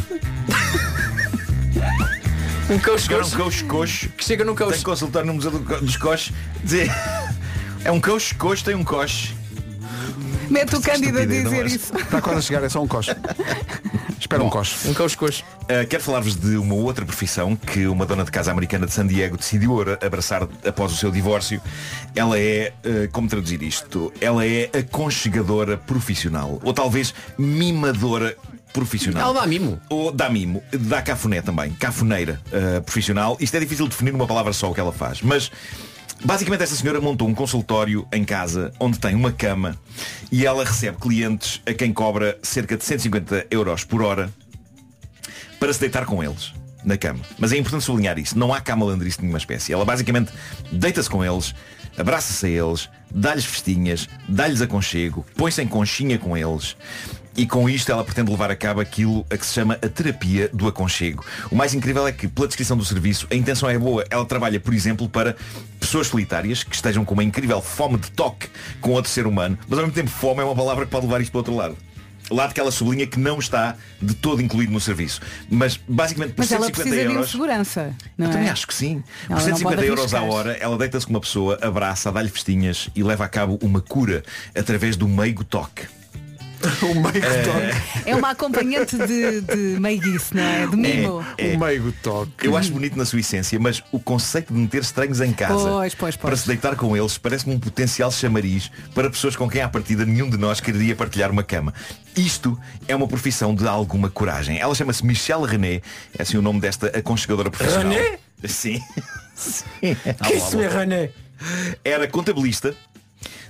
Um coach Chegar um coach coxo que chega num Tem coach. que consultar no Museu dos Coches dizer É um coxo coxo, tem um coche Mete o Cândido a dizer acho. isso. está quase a chegar, é só um coche. Espera um coche. Um coach coach. Uh, quero falar-vos de uma outra profissão que uma dona de casa americana de San Diego decidiu abraçar após o seu divórcio. Ela é, uh, como traduzir isto? Ela é aconchegadora profissional. Ou talvez mimadora profissional. Ela dá mimo. Ou dá mimo. Dá cafuné também. Cafuneira uh, profissional. Isto é difícil de definir numa palavra só o que ela faz. Mas Basicamente esta senhora montou um consultório em casa onde tem uma cama e ela recebe clientes a quem cobra cerca de 150 euros por hora para se deitar com eles na cama. Mas é importante sublinhar isso. Não há cá malandrice de nenhuma espécie. Ela basicamente deita-se com eles, abraça-se a eles, dá-lhes festinhas, dá-lhes aconchego, põe-se em conchinha com eles. E com isto ela pretende levar a cabo aquilo a que se chama a terapia do aconchego. O mais incrível é que, pela descrição do serviço, a intenção é boa. Ela trabalha, por exemplo, para pessoas solitárias que estejam com uma incrível fome de toque com outro ser humano, mas ao mesmo tempo fome é uma palavra que pode levar isto para o outro lado. Lado que ela sublinha que não está de todo incluído no serviço. Mas basicamente por Mas ela 150 precisa de euros. segurança. Não Eu é? também acho que sim. Ela Por não 150 pode euros à hora, ela deita-se com uma pessoa, abraça, dá-lhe festinhas e leva a cabo uma cura através do meigo toque. o meigo toque. É uma acompanhante de, de meiguice, não é? De mimo. É, é. O meigo toque. Eu acho bonito na sua essência, mas o conceito de meter estranhos em casa Pois, pois, pois. para se deitar com eles parece-me um potencial chamariz para pessoas com quem à partida nenhum de nós quereria partilhar uma cama. Isto é uma profissão de alguma coragem. Ela chama-se Michelle René, é assim o nome desta aconchegadora profissional. René? Sim. Sim. Que isso é René? Era contabilista.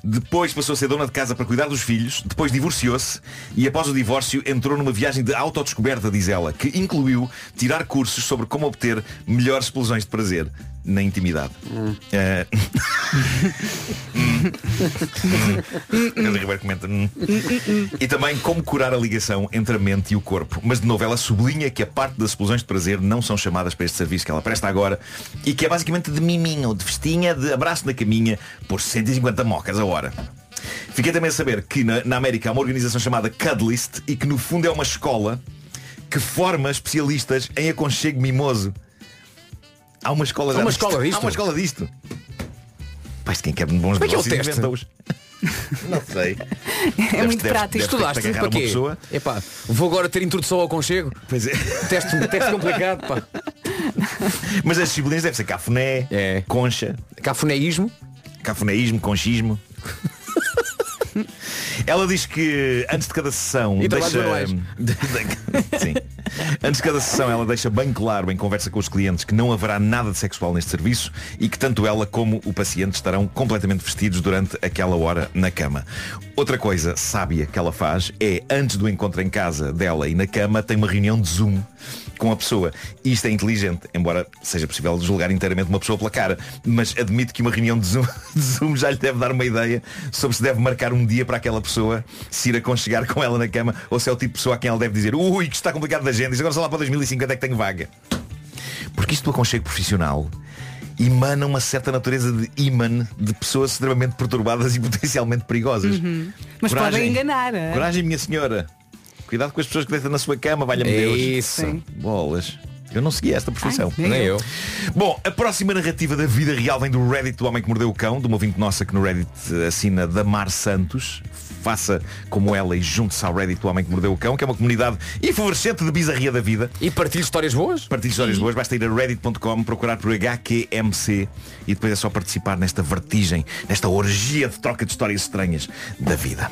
Depois passou a ser dona de casa para cuidar dos filhos, depois divorciou-se e após o divórcio entrou numa viagem de autodescoberta, diz ela, que incluiu tirar cursos sobre como obter melhores explosões de prazer na intimidade. Eh, Ribeiro comenta, "Hum." E também como curar a ligação entre a mente e o corpo. Mas de novo, ela sublinha que a parte das explosões de prazer não são chamadas para este serviço que ela presta agora e que é basicamente de miminho, de festinha, de abraço na caminha por 150 mocas a hora. Fiquei também a saber que na, na América há uma organização chamada Cuddlist e que no fundo é uma escola que forma especialistas em aconchego mimoso. Há uma escola Há uma disto. escola disto? Há uma escola disto. Pai, quem quer bons Como é que é o teste? Não sei. É muito prático. Estudaste agarrar para quê? Epá, vou agora ter introdução ao conchego. Pois é. Teste, teste complicado, pá. Mas as disciplinas devem ser cafuné, É. concha, Cafunéismo. cafunéismo, conchismo. Ela diz que antes de cada sessão E deixa... Sim. Antes de cada sessão ela deixa bem claro em conversa com os clientes que não haverá nada de sexual neste serviço e que tanto ela como o paciente estarão completamente vestidos durante aquela hora na cama. Outra coisa sábia que ela faz é, antes do encontro em casa dela e na cama, tem uma reunião de Zoom com a pessoa. Isto é inteligente, embora seja possível julgar inteiramente uma pessoa pela cara. Mas admito que uma reunião de Zoom, de Zoom já lhe deve dar uma ideia sobre se deve marcar um dia para aquela pessoa se ir aconchegar com ela na cama ou se é o tipo de pessoa a quem ela deve dizer ui, que está complicado da agenda, agora só lá para 2050 é que tenho vaga. Porque isto do aconchego profissional emana uma certa natureza de imã de pessoas extremamente perturbadas e potencialmente perigosas. Uhum. Mas Coragem. podem enganar. é? Coragem, minha senhora. Cuidado com as pessoas que deitam na sua cama, valha-me É Deus. isso. Sim. Bolas. Eu não segui esta profissão. Ai, Nem eu. Bom, a próxima narrativa da vida real vem do Reddit do Homem que Mordeu o Cão, de uma ouvinte nossa que no Reddit eh, assina Damar Santos. Faça como ela e junte-se ao Reddit do Homem que Mordeu o Cão, que é uma comunidade efervescente de bizarria da vida. E partilhe histórias boas? Partilhe histórias boas, basta ir a reddit.com, procurar por HQMC e depois é só participar nesta vertigem, nesta orgia de troca de histórias estranhas da vida.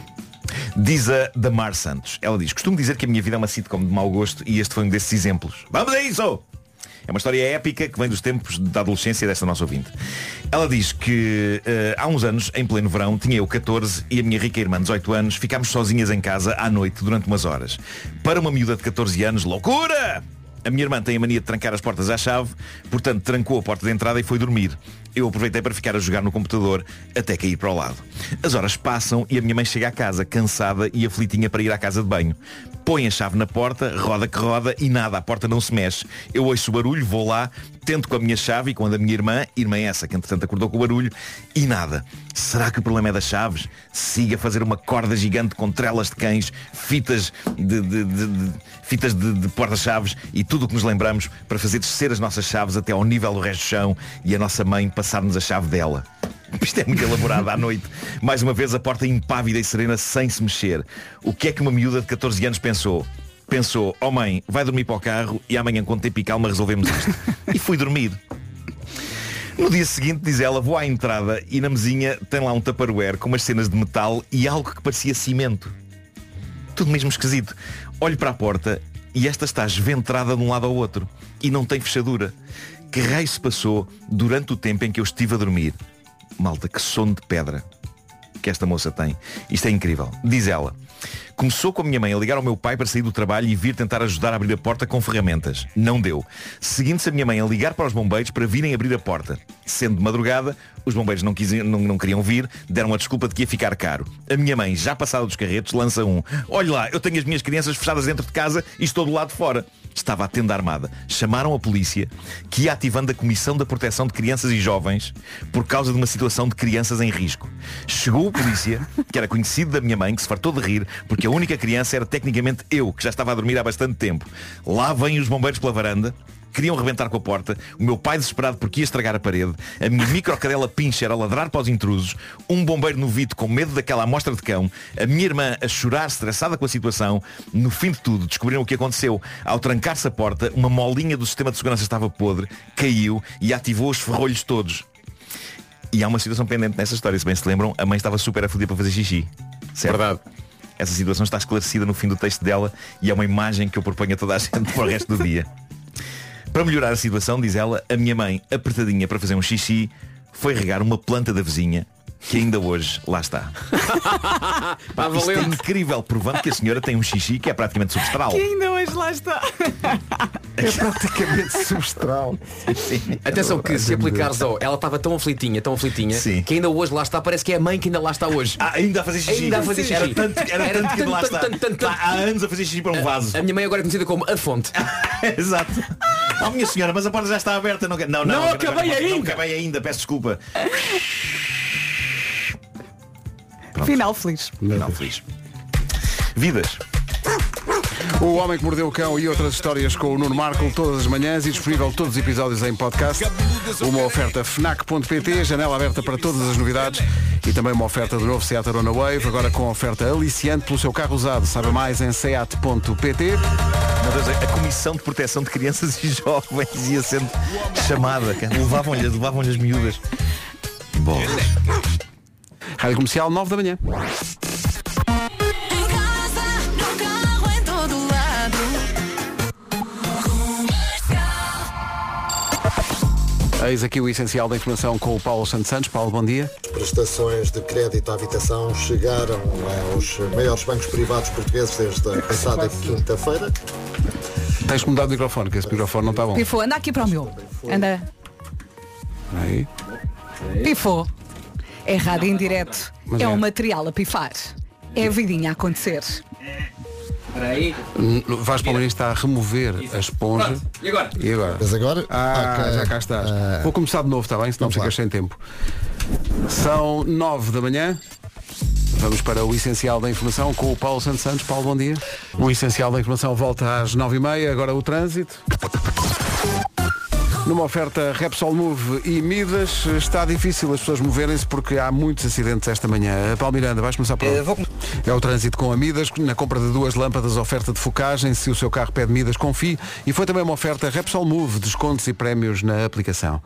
Diz a Damar Santos. Ela diz, costumo dizer que a minha vida é uma sitcom de mau gosto e este foi um desses exemplos. Vamos a isso! É uma história épica que vem dos tempos da adolescência desta nossa ouvinte. Ela diz que eh, há uns anos, em pleno verão, tinha eu 14 e a minha rica irmã, 18 anos, ficámos sozinhas em casa à noite durante umas horas. Para uma miúda de 14 anos, loucura! A minha irmã tem a mania de trancar as portas à chave, portanto trancou a porta de entrada e foi dormir. Eu aproveitei para ficar a jogar no computador até cair para o lado. As horas passam e a minha mãe chega à casa, cansada e aflitinha para ir à casa de banho. Põe a chave na porta, roda que roda e nada, a porta não se mexe. Eu ouço o barulho, vou lá, tento com a minha chave e com a da minha irmã, irmã essa que entretanto acordou com o barulho, e nada. Será que o problema é das chaves? Siga a fazer uma corda gigante com trelas de cães, fitas de, de- de- de- fitas de, de porta-chaves e tudo o que nos lembramos para fazer descer as nossas chaves até ao nível do resto do chão e a nossa mãe passar-nos a chave dela. Isto é muito elaborado à noite. Mais uma vez a porta impávida e serena sem se mexer. O que é que uma miúda de 14 anos pensou? Pensou, oh mãe, vai dormir para o carro e amanhã quando tem tempo e calma resolvemos isto. e fui dormir. No dia seguinte, diz ela, vou à entrada e na mesinha tem lá um tupperware com umas cenas de metal e algo que parecia cimento. Tudo mesmo esquisito. Olho para a porta e esta está esventrada de um lado ao outro e não tem fechadura. Que raio se passou durante o tempo em que eu estive a dormir? Malta, que sono de pedra que esta moça tem. Isto é incrível. Diz ela. Começou com a minha mãe a ligar ao meu pai para sair do trabalho e vir tentar ajudar a abrir a porta com ferramentas. Não deu. Seguindo-se a minha mãe a ligar para os bombeiros para virem abrir a porta. Sendo de madrugada, os bombeiros não, quisiam, não, não queriam vir, deram a desculpa de que ia ficar caro. A minha mãe, já passada dos carretos, lança um. Olha lá, eu tenho as minhas crianças fechadas dentro de casa e estou do lado de fora. Estava a tenda armada. Chamaram a polícia, que ia ativando a Comissão da Proteção de Crianças e Jovens por causa de uma situação de crianças em risco. Chegou o polícia, que era conhecido da minha mãe, que se fartou de rir, porque a única criança era tecnicamente eu, que já estava a dormir há bastante tempo. Lá vêm os bombeiros pela varanda, queriam rebentar com a porta, o meu pai desesperado porque ia estragar a parede, a minha microcadela pincher a ladrar para os intrusos, um bombeiro no vito com medo daquela amostra de cão, a minha irmã a chorar estressada com a situação, no fim de tudo descobriram o que aconteceu. Ao trancar-se a porta, uma molinha do sistema de segurança estava podre, caiu e ativou os ferrolhos todos. E há uma situação pendente nessa história, se bem se lembram, a mãe estava super a foder para fazer xixi. Certo? Verdade. Essa situação está esclarecida no fim do texto dela e é uma imagem que eu proponho a toda a gente para o resto do dia. Para melhorar a situação, diz ela, a minha mãe, apertadinha para fazer um xixi, foi regar uma planta da vizinha que ainda hoje lá está. Está Isto é incrível, provando que a senhora tem um xixi que é praticamente substral. Que ainda hoje lá está. É praticamente substral. Atenção que se aplicares ao. Ela estava tão aflitinha, tão aflitinha, Sim. que ainda hoje lá está, parece que é a mãe que ainda lá está hoje. Ah, ainda a fazer xixi. Ainda a fazer xixi. Era tanto, era Era tanto que tanto, lá tanto, está. tanto, tanto, Está há anos a fazer xixi para um vaso. A minha mãe agora é conhecida como a fonte. Exato. Oh minha senhora, mas a porta já está aberta. Não, não, não, Não acabei não, Não ainda. acabei ainda, peço desculpa. Final feliz. Não, feliz. Vidas. O Homem que Mordeu o Cão e outras histórias com o Nuno Marco todas as manhãs e disponível todos os episódios em podcast. Uma oferta FNAC.pt, janela aberta para todas as novidades e também uma oferta do novo Seat Arona Wave, agora com oferta aliciante pelo seu carro usado. Saiba mais em seat.pt. Meu Deus, a Comissão de Proteção de Crianças e Jovens ia sendo chamada. Levavam-lhe levavam as miúdas. Bom. Rádio Comercial, 9 da manhã. Em casa, no carro, em todo lado. Eis aqui o essencial da informação com o Paulo Santos Santos. Paulo, bom dia. prestações de crédito à habitação chegaram aos maiores bancos privados portugueses desde a passada quinta-feira. Tens que mudar o microfone, que esse microfone não está bom. Pifou, anda aqui para o meu. Anda. Aí. Pifou. É rádio em direto. Mas é é. um material a pifar. É a vidinha a acontecer. Espera aí. N- Vasco Palmeirinho está a remover a esponja. Pronto. E agora? E agora? Mas agora? Ah, Ok. já cá estás. Ah. Vou começar de novo, está bem? Senão lá. ficas sem tempo. São nove da manhã. Vamos para o essencial da informação com o Paulo Santos Santos. Paulo, bom dia. O essencial da informação volta às nove e meia. Agora o trânsito. Numa oferta Repsol Move e Midas, está difícil as pessoas moverem-se porque há muitos acidentes esta manhã. Paulo Miranda, vais começar por Eh, vou É o trânsito com a Midas, na compra de duas lâmpadas, oferta de focagem. Se o seu carro pede Midas, confie. E foi também uma oferta Repsol Move, descontos e prémios na aplicação.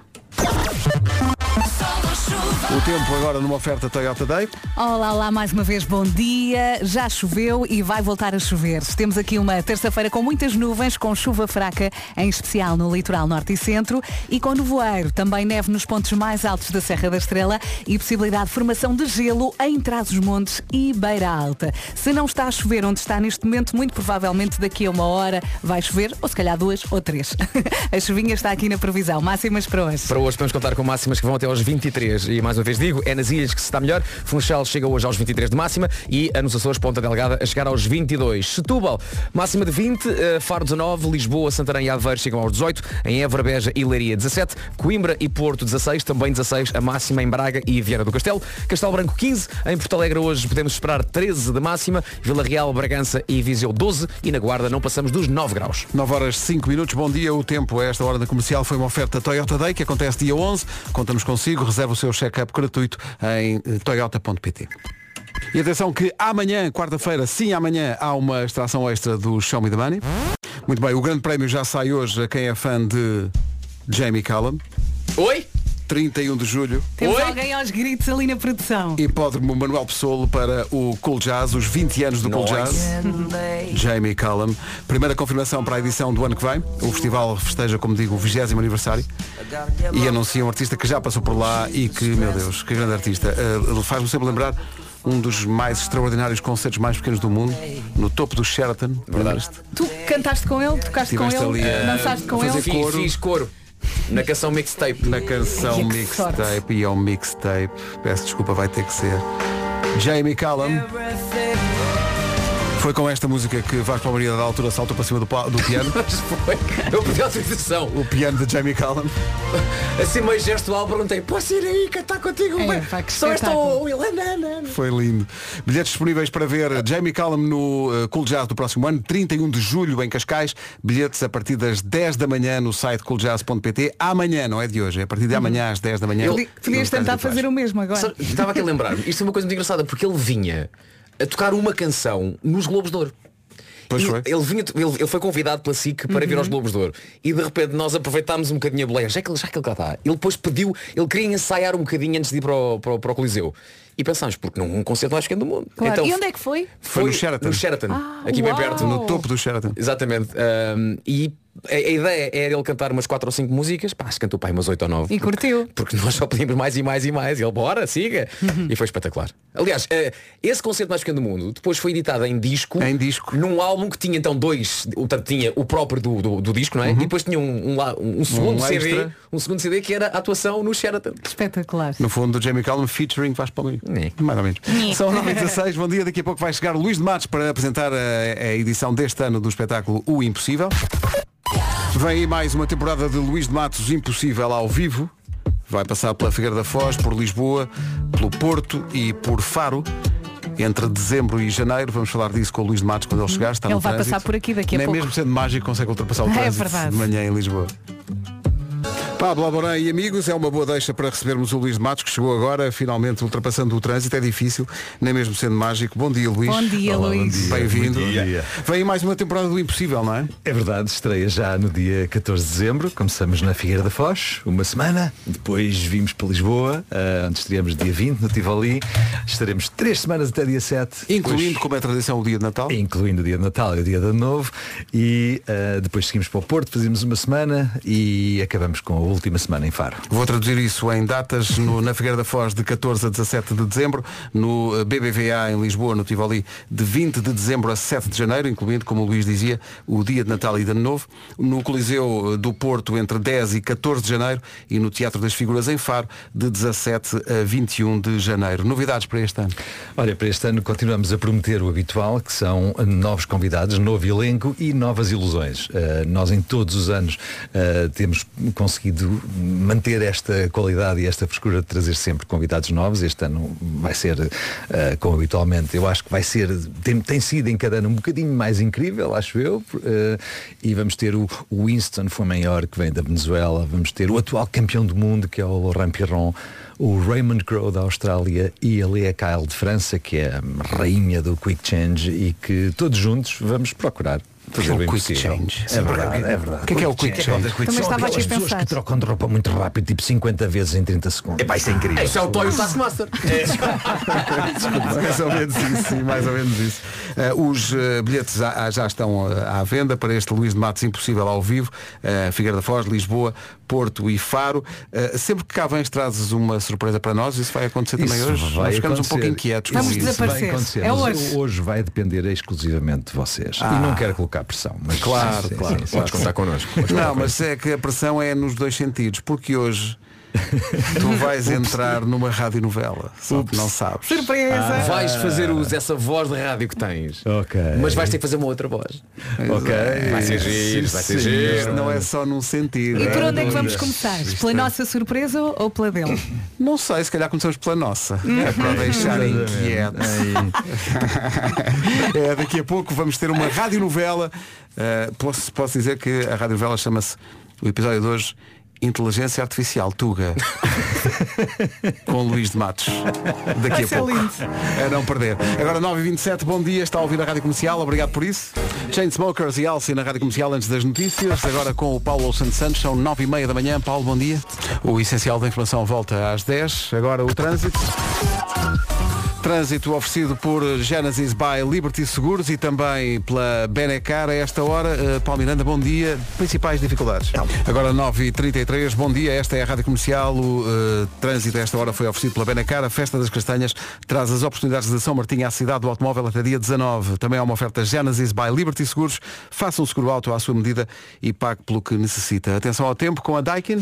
O tempo agora numa oferta Toyota Day. Olá, olá, mais uma vez bom dia. Já choveu e vai voltar a chover. Temos aqui uma terça-feira com muitas nuvens, com chuva fraca, em especial no litoral norte e centro, e com nevoeiro. Também neve nos pontos mais altos da Serra da Estrela e possibilidade de formação de gelo em Trás-os-Montes e Beira Alta. Se não está a chover onde está neste momento, muito provavelmente daqui a uma hora vai chover, ou se calhar duas ou três. a chuvinha está aqui na previsão. Máximas para hoje. Para hoje podemos contar com máximas que vão até aos 23 e mais uma vez digo, é nas ilhas que se está melhor. Funchal chega hoje aos 23 de máxima e nos Açores Ponta Delgada a chegar aos 22. Setúbal, máxima de 20, eh, Faro 19, Lisboa, Santarém e Aveiro chegam aos 18, em Évora, Beja e Leiria 17, Coimbra e Porto 16, também 16 a máxima em Braga e Viana do Castelo, Castelo Branco 15, em Porto Alegre hoje podemos esperar 13 de máxima, Vila Real, Bragança e Viseu 12 e na Guarda não passamos dos 9 graus. 9 horas 5 minutos, bom dia. O tempo a esta hora da comercial foi uma oferta Toyota Day que acontece dia 11. Contamos consigo, reserva o seu check-up gratuito em eh, toyota.pt. E atenção que amanhã, quarta-feira, sim, amanhã, há uma extração extra do Show Me the Money. Muito bem, o grande prémio já sai hoje a quem é fã de Jamie Callum. Oi? 31 de julho. Temos Oi? alguém aos gritos ali na produção. Hipódromo Manuel Pessoa para o Cool Jazz, os 20 anos do Cool Jazz. Jamie Callum. Primeira confirmação para a edição do ano que vem. O festival festeja, como digo, o 20 aniversário. E anuncia um artista que já passou por lá e que, meu Deus, que grande artista. Uh, Faz-me sempre lembrar um dos mais extraordinários concertos mais pequenos do mundo, no topo do Sheraton. Verdade. Tu cantaste com ele, tocaste com ele, ali dançaste com ele. Fiz, fiz coro. Na canção mixtape. Na canção mixtape e ao mixtape. Peço desculpa, vai ter que ser. Jamie Callum. Foi com esta música que Vasco Palmaria da altura saltou para cima do, do piano. Mas foi. Eu pedi autorização. o piano de Jamie Callum. Assim meio gestual perguntei, posso ir aí cantar contigo? É, bem? pá, que Só esta. Foi lindo. Bilhetes disponíveis para ver Jamie Callum no uh, Cool Jazz do próximo ano, 31 de julho em Cascais. Bilhetes a partir das 10 da manhã no site cooljazz.pt. Amanhã, não é de hoje, é a partir de amanhã às 10 da manhã. Podi- Podias tentar fazer o mesmo agora. Estava aqui a lembrar-me, isto é uma coisa muito engraçada, porque ele vinha a tocar uma canção nos Globos de Ouro. Pois foi. Ele, vinha, ele, ele foi convidado pela SIC para vir aos Globos de Ouro e de repente nós aproveitámos um bocadinho a boleia já que, ele- já que ele cá está ele depois pediu ele queria ensaiar um bocadinho antes de ir para o, para para o Coliseu e pensámos porque não um concerto mais pequeno do mundo Claro. então e onde é que foi? Foi no Sheraton. no Sheraton Ah, aqui bem uau. perto No topo do Sheraton. exatamente Ahm, e a, a ideia era ele cantar umas 4 ou 5 músicas pá, se cantou pai umas 8 ou 9 E curtiu. porque nós só pedimos mais e mais e mais. E ele, bora, siga. E foi espetacular. Aliás, eh, esse concerto mais pequeno do mundo depois foi editado em disco. Em disco. Num álbum que tinha então dois. Portanto, tinha o próprio do, do, do disco, não é? E depois tinha um, um, um segundo Um CD. extra. Um segundo CD que era a atuação no Sheraton. Espetacular. No fundo, do Jamie Callum featuring Vasco Palmeiras. É. Mais ou menos. São 9 e 16 bom dia. Daqui a pouco vai chegar o Luís de Matos para apresentar a, a edição deste ano do espetáculo O Impossível. Vem aí mais uma temporada de Luís de Matos Impossível ao vivo. Vai passar pela Figueira da Foz, por Lisboa, pelo Porto e por Faro. Entre dezembro e janeiro, vamos falar disso com o Luís de Matos quando ele chegar. Está Ele vai trânsito. passar por aqui daqui a Nem pouco. mesmo sendo mágico consegue ultrapassar o É trânsito verdade. de manhã em Lisboa. Pablo Alborã e amigos, é uma boa deixa para recebermos o Luís de Matos, que chegou agora, finalmente ultrapassando o trânsito. É difícil, nem mesmo sendo mágico. Bom dia, Luís. Bom dia, Olá, Luís. Bem-vindo. Vem mais uma temporada do Impossível, não é? É verdade, estreia já no dia 14 de dezembro. Começamos na Figueira da Foz, uma semana. Depois vimos para Lisboa, ah, onde estreamos dia 20 no Tivoli. Estaremos três semanas até dia 7. Incluindo, Depois- como é tradição, o dia de Natal. Incluindo o dia de Natal e o dia de Ano Novo. E ah, depois seguimos para o Porto, fazemos uma semana e acabamos com a última semana em Faro. Vou traduzir isso em datas no- na Figueira da Foz de 14 a 17 de dezembro, no eh, BBVA em Lisboa, no Tivoli, de 20 de dezembro a 7 de janeiro, incluindo, como o Luís dizia, o dia de Natal e de Ano Novo, no Coliseu eh, do Porto entre 10 e 14 de janeiro e no Teatro das Figuras em Faro, de 17 a 21 de janeiro. Novidades para este ano? Olha, para este ano continuamos a prometer o habitual, que são novos convidados, novo elenco e novas ilusões. Uh, nós em todos os anos uh, temos conseguido manter esta qualidade e esta frescura de trazer sempre convidados novos. Este ano vai ser, uh, como habitualmente, eu acho que vai ser, tem, tem sido em cada ano um bocadinho mais incrível, acho eu. uh, e vamos ter o, o Winston foi maior que vem da Venezuela, vamos ter o atual campeão do mundo, que é o Laurent Piron, o Raymond Crowe da Austrália e a Lea Kyle de França, que é a rainha do Quick Change e que todos juntos vamos procurar fazer É o Quick. Change. É verdade, é verdade. O que é que é o Quick Change? Também estava aqui a Aquelas pessoas pensar. que trocam de roupa muito rápido, tipo 50 vezes em 30 segundos. Epá, isso é incrível. Isso é o Toy Taskmaster. mais ou menos isso, sim, mais ou menos isso. Eh, os eh, bilhetes já, já estão eh, à venda para este Luís de Matos Impossível ao vivo, uh, Figueira da Foz, Lisboa, Porto e Faro. Eh, sempre que cá vens trazes uma surpresa para nós, isso vai acontecer também Isso hoje. vai Nós ficamos um acontecer. pouco inquietos Vamos com isso. desaparecer. Vai acontecer, É mas hoje. vai depender exclusivamente de vocês. Ah. E não quero colocar pressão. Mas Claro, Sim, claro, sim, sim, Podes contar connosco. Não, mas é que a pressão é nos dois sentidos, porque hoje tu vais entrar numa radionovela, só que não sabes. Surpresa! Vais fazer uso dessa voz de rádio que tens. Ok. Mas vais ter que fazer uma outra voz. Ok. Vai ser giro, vai ser giro. não é só num sentido. E é por onde é que vamos começar? Isto Pela é- nossa surpresa ou pela dele? Não sei, se calhar começamos pela nossa. É para deixar inquietos. É, daqui a pouco vamos ter uma radionovela. Uh, posso, posso dizer que a radionovela chama-se, o episódio de hoje, Inteligência Artificial, Tuga. Com Luís de Matos. Daqui a ser pouco. lindo. É não perder. Agora 9h27, bom dia, está a ouvir a Rádio Comercial, obrigado por isso. Chainsmokers e Alci na Rádio Comercial antes das notícias. Agora com o Paulo Santos Santos, são 9h30 da manhã. Paulo, bom dia. O essencial da informação volta às 10. Agora o trânsito. Trânsito oferecido por Genesis by Liberty Seguros e também pela Benecar a esta hora. Uh, Paulo Miranda, bom dia. Principais dificuldades. Agora 9h33, bom dia. Esta é a Rádio Comercial. O uh, trânsito a esta hora foi oferecido pela Benecar. A Festa das Castanhas traz as oportunidades de São Martinho à cidade do automóvel até dia 19. Também há uma oferta Genesis by Liberty Seguros. Faça um seguro auto à sua medida e pague pelo que necessita. Atenção ao tempo com a Daikin.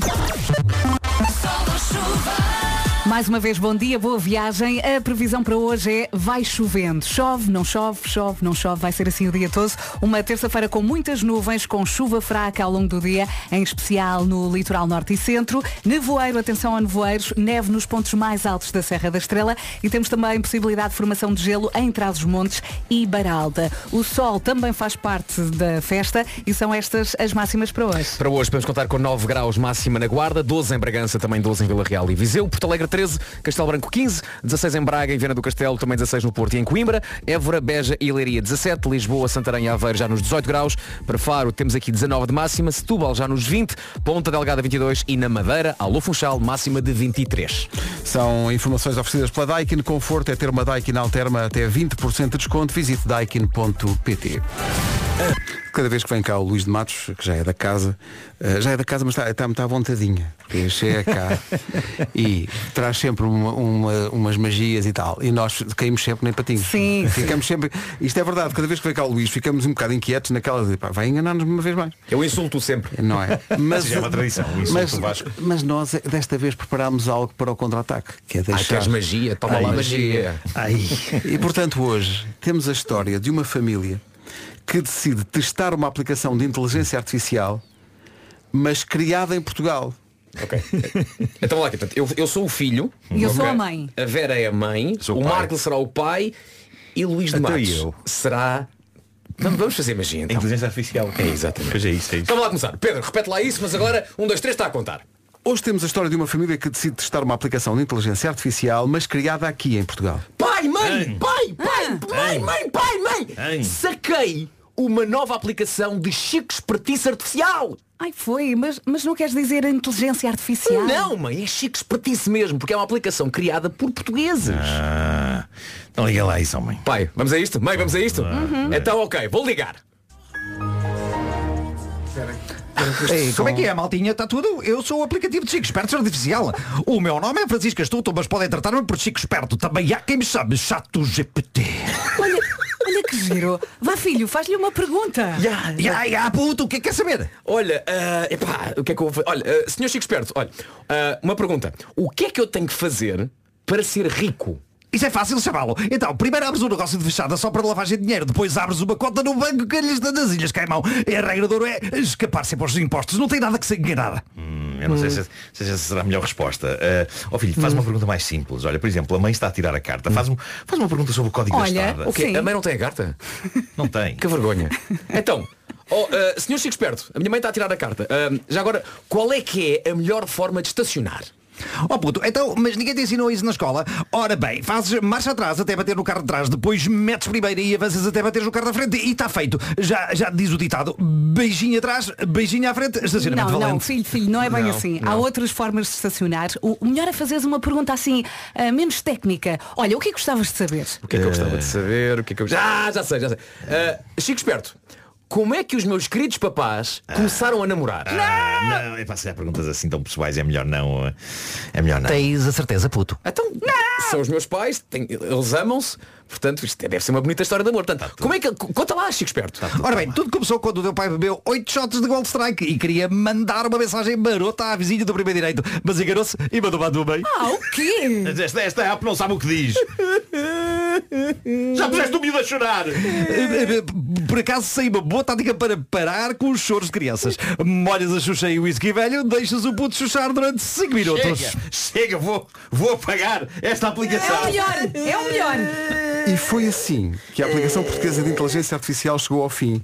Mais uma vez, bom dia, boa viagem. A previsão para hoje é vai chovendo. Chove, não chove, chove, não chove. Vai ser assim o dia todo. Uma terça-feira com muitas nuvens, com chuva fraca ao longo do dia, em especial no litoral norte e centro. Nevoeiro, atenção a nevoeiros, neve nos pontos mais altos da Serra da Estrela e temos também possibilidade de formação de gelo em Trás-os-Montes e Baralda. O sol também faz parte da festa e são estas as máximas para hoje. Para hoje podemos contar com 9 graus máxima na Guarda, 12 em Bragança, também 12 em Vila Real e Viseu, Porto Alegre 13, Castelo Branco 15, 16 em Braga e Viana do Castelo, também 16 no Porto e em Coimbra, Évora, Beja e Leiria 17, Lisboa, Santarém e Aveiro já nos 18 graus, para Faro temos aqui 19 de máxima, Setúbal já nos 20, Ponta Delgada 22 e na Madeira, Alô Funchal, máxima de 23. São informações oferecidas pela Daikin. Conforto é ter uma Daikin Alterma até 20% de desconto. Visite daikin.pt. Cada vez que vem cá o Luís de Matos, que já é da casa, eh, já é da casa, mas está, está muito à vontadinha. porque Chega cá e traz sempre uma- uma- umas magias e tal. E nós caímos sempre nem patinhos. Sim, Ficamos sempre. Isto é verdade, cada vez que vem cá o Luís ficamos um bocado inquietos naquela de pá, vai enganar-nos uma vez mais. Eu insulto sempre. Não é? Mas é uma tradição, mas, Vasco. mas nós desta vez preparámos algo para o contra-ataque. Que é Ai, deixar... queres magia? Toma Ai, lá magia. Ai. E portanto hoje temos a história de uma família que decide testar uma aplicação de inteligência artificial, mas criada em Portugal. Ok. Então lá portanto, eu, eu sou o filho. E eu sou ok? a mãe. A Vera é a mãe. Sou o o pai. Marco será o pai. E Luís de Até Matos eu. será. Vamos vamos fazer magia então. Inteligência artificial. É exatamente. Pois é isso, é isso. Vamos lá começar. Pedro, repete lá isso, mas agora um, dois, três está a contar. Hoje temos a história de uma família que decide testar uma aplicação de inteligência artificial, mas criada aqui em Portugal. Pai, mãe, pai, pai, mãe, mãe, pai, mãe. Saquei uma nova aplicação de Chico Espertice Artificial. Ai, foi, mas, mas não queres dizer a inteligência artificial? Não, mãe, é Chico Espertice mesmo, porque é uma aplicação criada por portugueses. Ah, então liga lá isso, homem. Pai, vamos a isto? Mãe, vamos a isto? Então ok, vou ligar. Ei, como é que é, maltinha? Está tudo? Eu sou o aplicativo de Chico Esperto Artificial. O meu nome é Francisco Astuto, mas podem tratar-me por Chico Esperto. Também há quem me chame Chato GPT. Olha, olha que giro. Vá filho, faz-lhe uma pergunta. Ya, ya, puto, o que é que quer saber? Olha, ah, epá, o que é que eu vou fazer? Olha, ah, senhor Chico Esperto, olha, ah, uma pergunta. O que é que eu tenho que fazer para ser rico? Isso é fácil chamá-lo. Então, primeiro abres um negócio de fechada só para lavagem de dinheiro. Depois abres uma conta no banco que lhes dá das Ilhas Caimão. E a regra de ouro é escapar sempre aos impostos. Não tem nada que se enganar. Hum, eu não sei se, se essa será a melhor resposta. Ah, Ó filho, faz uma pergunta mais simples. Olha, por exemplo, a mãe está a tirar a carta. Faz, um, faz uma pergunta sobre o código Olha, da estrada. O quê? Sim. A mãe não tem a carta? Não tem. Que vergonha. Então, oh, ah, senhor Chico Esperto, a minha mãe está a tirar a carta. Ah, já agora, qual é que é a melhor forma de estacionar? Oh puto, então, mas ninguém te ensinou isso na escola? Ora bem, fazes marcha atrás até bater no carro de trás, depois metes primeiro e avanças até bateres no carro da frente e está feito. Já, já diz o ditado, beijinho atrás, beijinho à frente, estacionamento Não, não, valente. filho, filho, não é bem Não, assim. não. Há outras formas de estacionar. O, melhor é fazeres uma pergunta assim, ah, menos técnica. Olha, o que é que gostavas de saber? O que é que eu gostava de saber? O que é que eu... Já, já sei, já sei. Ah, Chico Esperto, como é que os meus queridos papás começaram a namorar? Ah, não, é para ser perguntas assim tão pessoais, é melhor não. ah, É melhor não. Tens a certeza, puto. Então, são os meus pais, têm- eles amam-se, portanto, isto deve ser uma bonita história de amor. Portanto, como é que. Conta lá, Chico Esperto. Ora bem, tudo começou quando o teu pai bebeu 8 shots de Gold Strike e queria mandar uma mensagem marota à vizinha do primeiro direito, mas enganou-se e mandou para a tua mãe. Ah, o quê? Mas Esta, esta app não sabe o que diz. Já puseste o miúdo a chorar. Por acaso sei uma boa tática para parar com os choros de crianças. Molhas a xuxa e o whisky velho, deixas o puto chuchar durante 5 minutos. Chega, chega, vou, vou apagar esta É aplicação. o melhor, é o melhor. E foi assim que a aplicação portuguesa de inteligência artificial chegou ao fim,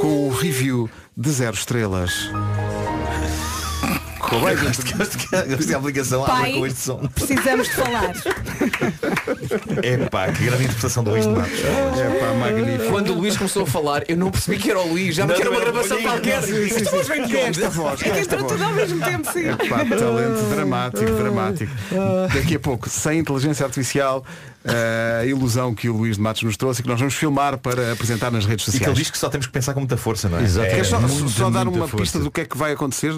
com o review de zero estrelas. Gostei da aplicação abre Pai, com este som. precisamos de falar. Epá, que grande interpretação do Luís de Matos. Epá, magnífico. Quando o Luís começou a falar, eu não percebi que era o Luís, já me que não uma gravação qualquer. sim, sim, Esta sim, voz vem de Que é esta voz? É que entrou tudo ao mesmo tempo, sim. Epá, talento dramático, dramático. Daqui a pouco, sem inteligência artificial, a ilusão que o Luís de Matos nos trouxe e que nós vamos filmar para apresentar nas redes E que ele sociais. diz que só temos que pensar com muita força, não é? Exato. É, Queres só, muita, só dar uma força. pista do que é que vai acontecer?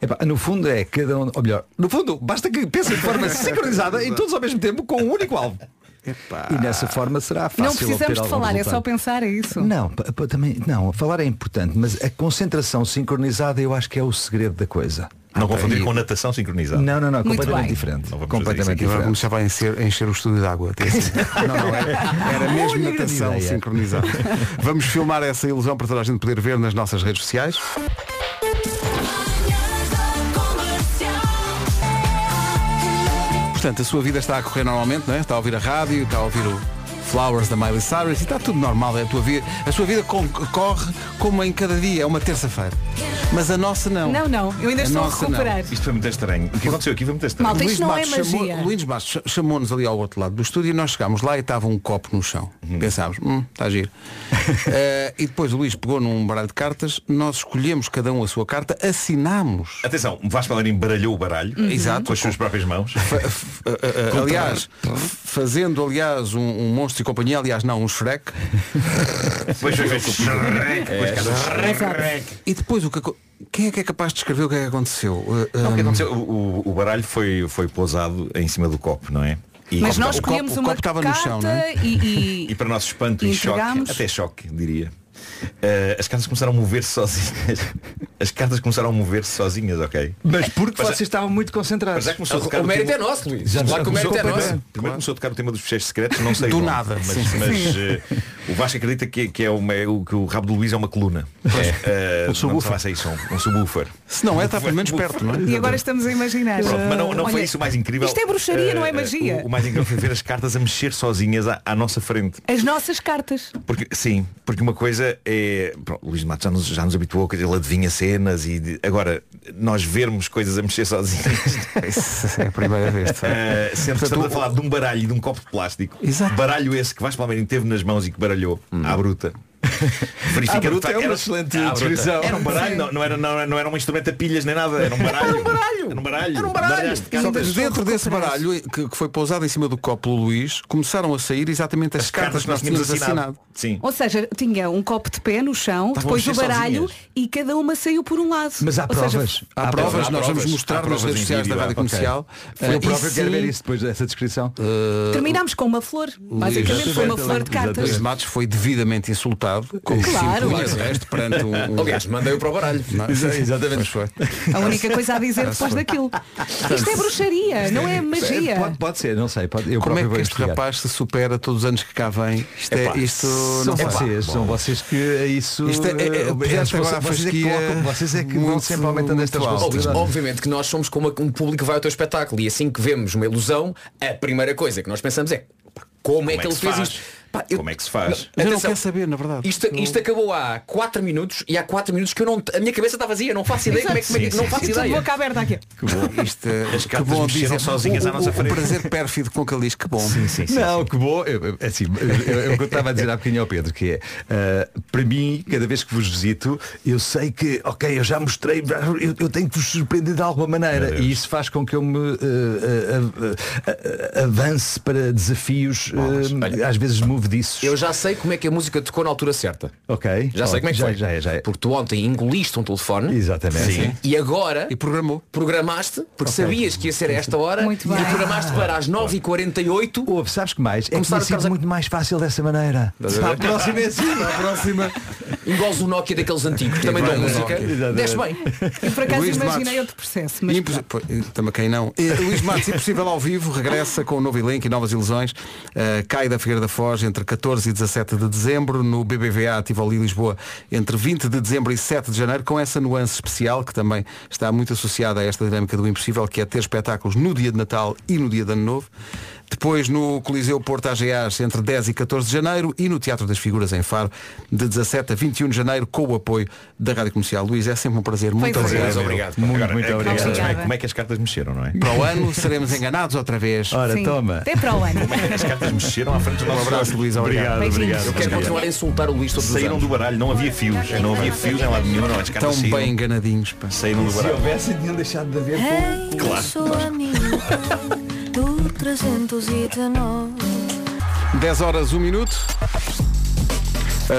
Epá, no fundo é cada um, ou melhor, no fundo basta que pense de forma sincronizada e todos ao mesmo tempo com um único alvo. Epá. E nessa forma será fácil Não precisamos de falar, é resultado. só pensar, é isso. Não, também, não, falar é importante, mas a concentração sincronizada eu acho que é o segredo da coisa. Não confundir com natação sincronizada. Não, não, não, Muito completamente bem. diferente. Completamente diferente. começava a encher, a encher o estúdio de água. assim. Não, não, era, era mesmo Olha, natação ideia. sincronizada. Vamos filmar essa ilusão para toda a gente poder ver nas nossas redes sociais. Portanto, a sua vida está a correr normalmente, não é? Está a ouvir a rádio, está a ouvir o Flowers da Miley Cyrus e está tudo normal. É a, tua vida, a sua vida corre como em cada dia, é uma terça-feira. Mas a nossa não. Não, não, eu ainda A estou a recuperar. Isto foi muito estranho. O que aconteceu aqui foi muito estranho. Malta, isto não é Matos chamou- magia. Luís cha- chamou-nos ali ao outro lado do estúdio e nós chegámos lá e estava um copo no chão. Pensámos, hum, está giro. Eh, e depois o Luís pegou num baralho de cartas, nós escolhemos cada um a sua carta, assinámos. Atenção, o Vasco Palmeirinho baralhou o baralho Uhum. Exato. com as suas próprias mãos. F- eh, eh, aliás, fazendo aliás um, um monstro e companhia, aliás não, um Shrek. Depois foi feito E depois o que quem é que é capaz de descrever o que é que aconteceu? Eh, Não, o que eh, aconteceu? O, o- o baralho foi, foi pousado em cima do copo, não é? E, Mas nós o copo- escolhemos o uma copo estava no carta chão, não é? e, e- e para nosso espanto e choque, até choque, diria. Eh, as cartas começaram a mover-se sozinhas. As cartas começaram a mover-se sozinhas, ok? Mas porque Mas- vocês estavam muito Mas concentrados. já começou a tocar O mérito tema- é nosso, Luís. Já- o já mérito é começou a nosso. perder. Primeiro começou a tocar o tema dos fecheiros secretos, não sei Do nada, mas, mas, sim. eh, o Vasco acredita que, que é uma, é o, que o rabo do Luís é uma coluna. É, um subwoofer. Não sei som, um subwoofer. Se não é, está pelo menos perto, não é? e agora estamos a imaginar. Pronto, mas não, não foi Olha, isso o mais incrível. Isto é bruxaria, não é magia. O, o mais incrível foi ver as cartas a mexer sozinhas à, à nossa frente. As nossas cartas. Porque, sim, porque uma coisa é. Pronto, o Luís de Matos já nos, já nos habituou, que ele adivinha cenas e de- agora nós vermos coisas a mexer sozinhas. Isso é a primeira vez. Eh, sempre Portanto, estamos a falar de um baralho e de um copo de plástico. Exato. Baralho esse que Vasco Palmeirinho teve nas mãos e que baralhou à bruta. Verifica uma era- excelente bruta. descrição. Era um baralho, não, não era, não, não era um instrumento a pilhas nem nada, era um baralho. Era um baralho. Era um baralho. Era um baralho. Baralhaste Só que cartas. dentro desse baralho que, que foi pousado em cima do copo pelo Luís, começaram a sair exatamente as, cartas que nós tínhamos assinado. Sim. Ou seja, tinha um copo de pé no chão, depois o baralho sozinhas. e cada uma saiu por um lado. Mas há Ou seja, provas. Há provas, há nós provas. vamos mostrar Há nas provas redes sociais da Rádio. Comercial. Eu Eh, próprio quero ver isso depois dessa descrição. Terminámos com uma flor. Basicamente foi uma flor de cartas. Luís Matos foi devidamente insultado, como Claro. sempre de resto, perante um, Aliás, mandei-o para o baralho. Não, é? Exatamente. Foi. A única coisa a dizer depois daquilo. Isto é bruxaria, não é magia. É, Pode, pode ser, não sei. Pode, eu Como é que este rapaz se supera todos os anos que cá vem? Isto, é, Epá, isto São não vocês, são vocês que é isso. Isto é- é- é- eh, vocês, é que é vão sempre aumentando esta muito alta. Ó, Luís, responsabilidade. obviamente que nós somos como um público que vai ao teu espetáculo e assim que vemos uma ilusão, a primeira coisa que nós pensamos é pá, como, é que é ele fez isto? Pá, eu- Como é que se faz? Não, eu não quero saber, na verdade. Isto, isto acabou há 4 minutos e há 4 minutos que eu não. A minha cabeça está vazia, não faço ideia como é que é que- Sim, não sim, faço tudo ideia. boca aberta aqui. Isto, As que cartas bom mexeram dizer sozinhas o, à nossa frente. O prazer pérfido com que ele diz que bom. Sim, sim, sim. Não, que bom. Eu, assim, eu, que eu estava a dizer há bocadinho ao Pedro, que é, ah, para mim, cada vez que vos visito, eu sei que, ok, eu já mostrei, eu, eu tenho que vos surpreender de alguma maneira. E isso faz com que eu me ah, ah, avance para desafios, às vezes movediços. Eu já sei como é que a música tocou na altura certa. Ok. Já sei como é que já, foi. Já é, já é. Porque tu ontem engoliste um telefone Exatamente. Sim. e agora E programou. programaste, porque sabias que ia ser a esta hora Muito e bem. programaste para as 9h48 Ouve, sabes que mais? É que Começar tinha sido a- muito mais fácil dessa maneira. A próxima é assim. A próxima. Engoles o Nokia daqueles antigos, também dão música. Nokia. Desce bem. E por acaso Luís imaginei Matos. outro processo. Mas Impos... Pô, Também quem não. Eh, Luís Matos, Impossível ao vivo, regressa com um novo elenco e novas ilusões. Eh, cai da Figueira da Foz entre 14 e 17 de dezembro, no BBVA Tivoli Lisboa entre 20 de dezembro e 7 de janeiro, com essa nuance especial que também está muito associada a esta dinâmica do impossível, que é ter espetáculos no dia de Natal e no dia de Ano Novo. Depois no Coliseu Porto AGAs entre 10 e 14 de janeiro e no Teatro das Figuras em Faro de 17 a 21 de janeiro com o apoio da Rádio Comercial. Luís, é sempre um prazer. Muito Pois é. obrigado. Obrigado. Muito, Agora, muito é obrigado. bem Obrigada. Como é que as cartas mexeram, não é? Para o ano seremos enganados outra vez. Ora, Sim. toma. Até para o ano. As cartas mexeram à frente dos Um nossos abraço. Luís. Obrigado. Obrigado, obrigado. Eu quero continuar a insultar o Luís todos os Saíram anos. do baralho, não havia fios. Não havia fios em lado nenhum, não. As cartas Tão saíram, bem enganadinhos. pá. saíram do baralho. houvessem, tinham deixado de haver Claro. Do 319. 10 horas, 1 minuto.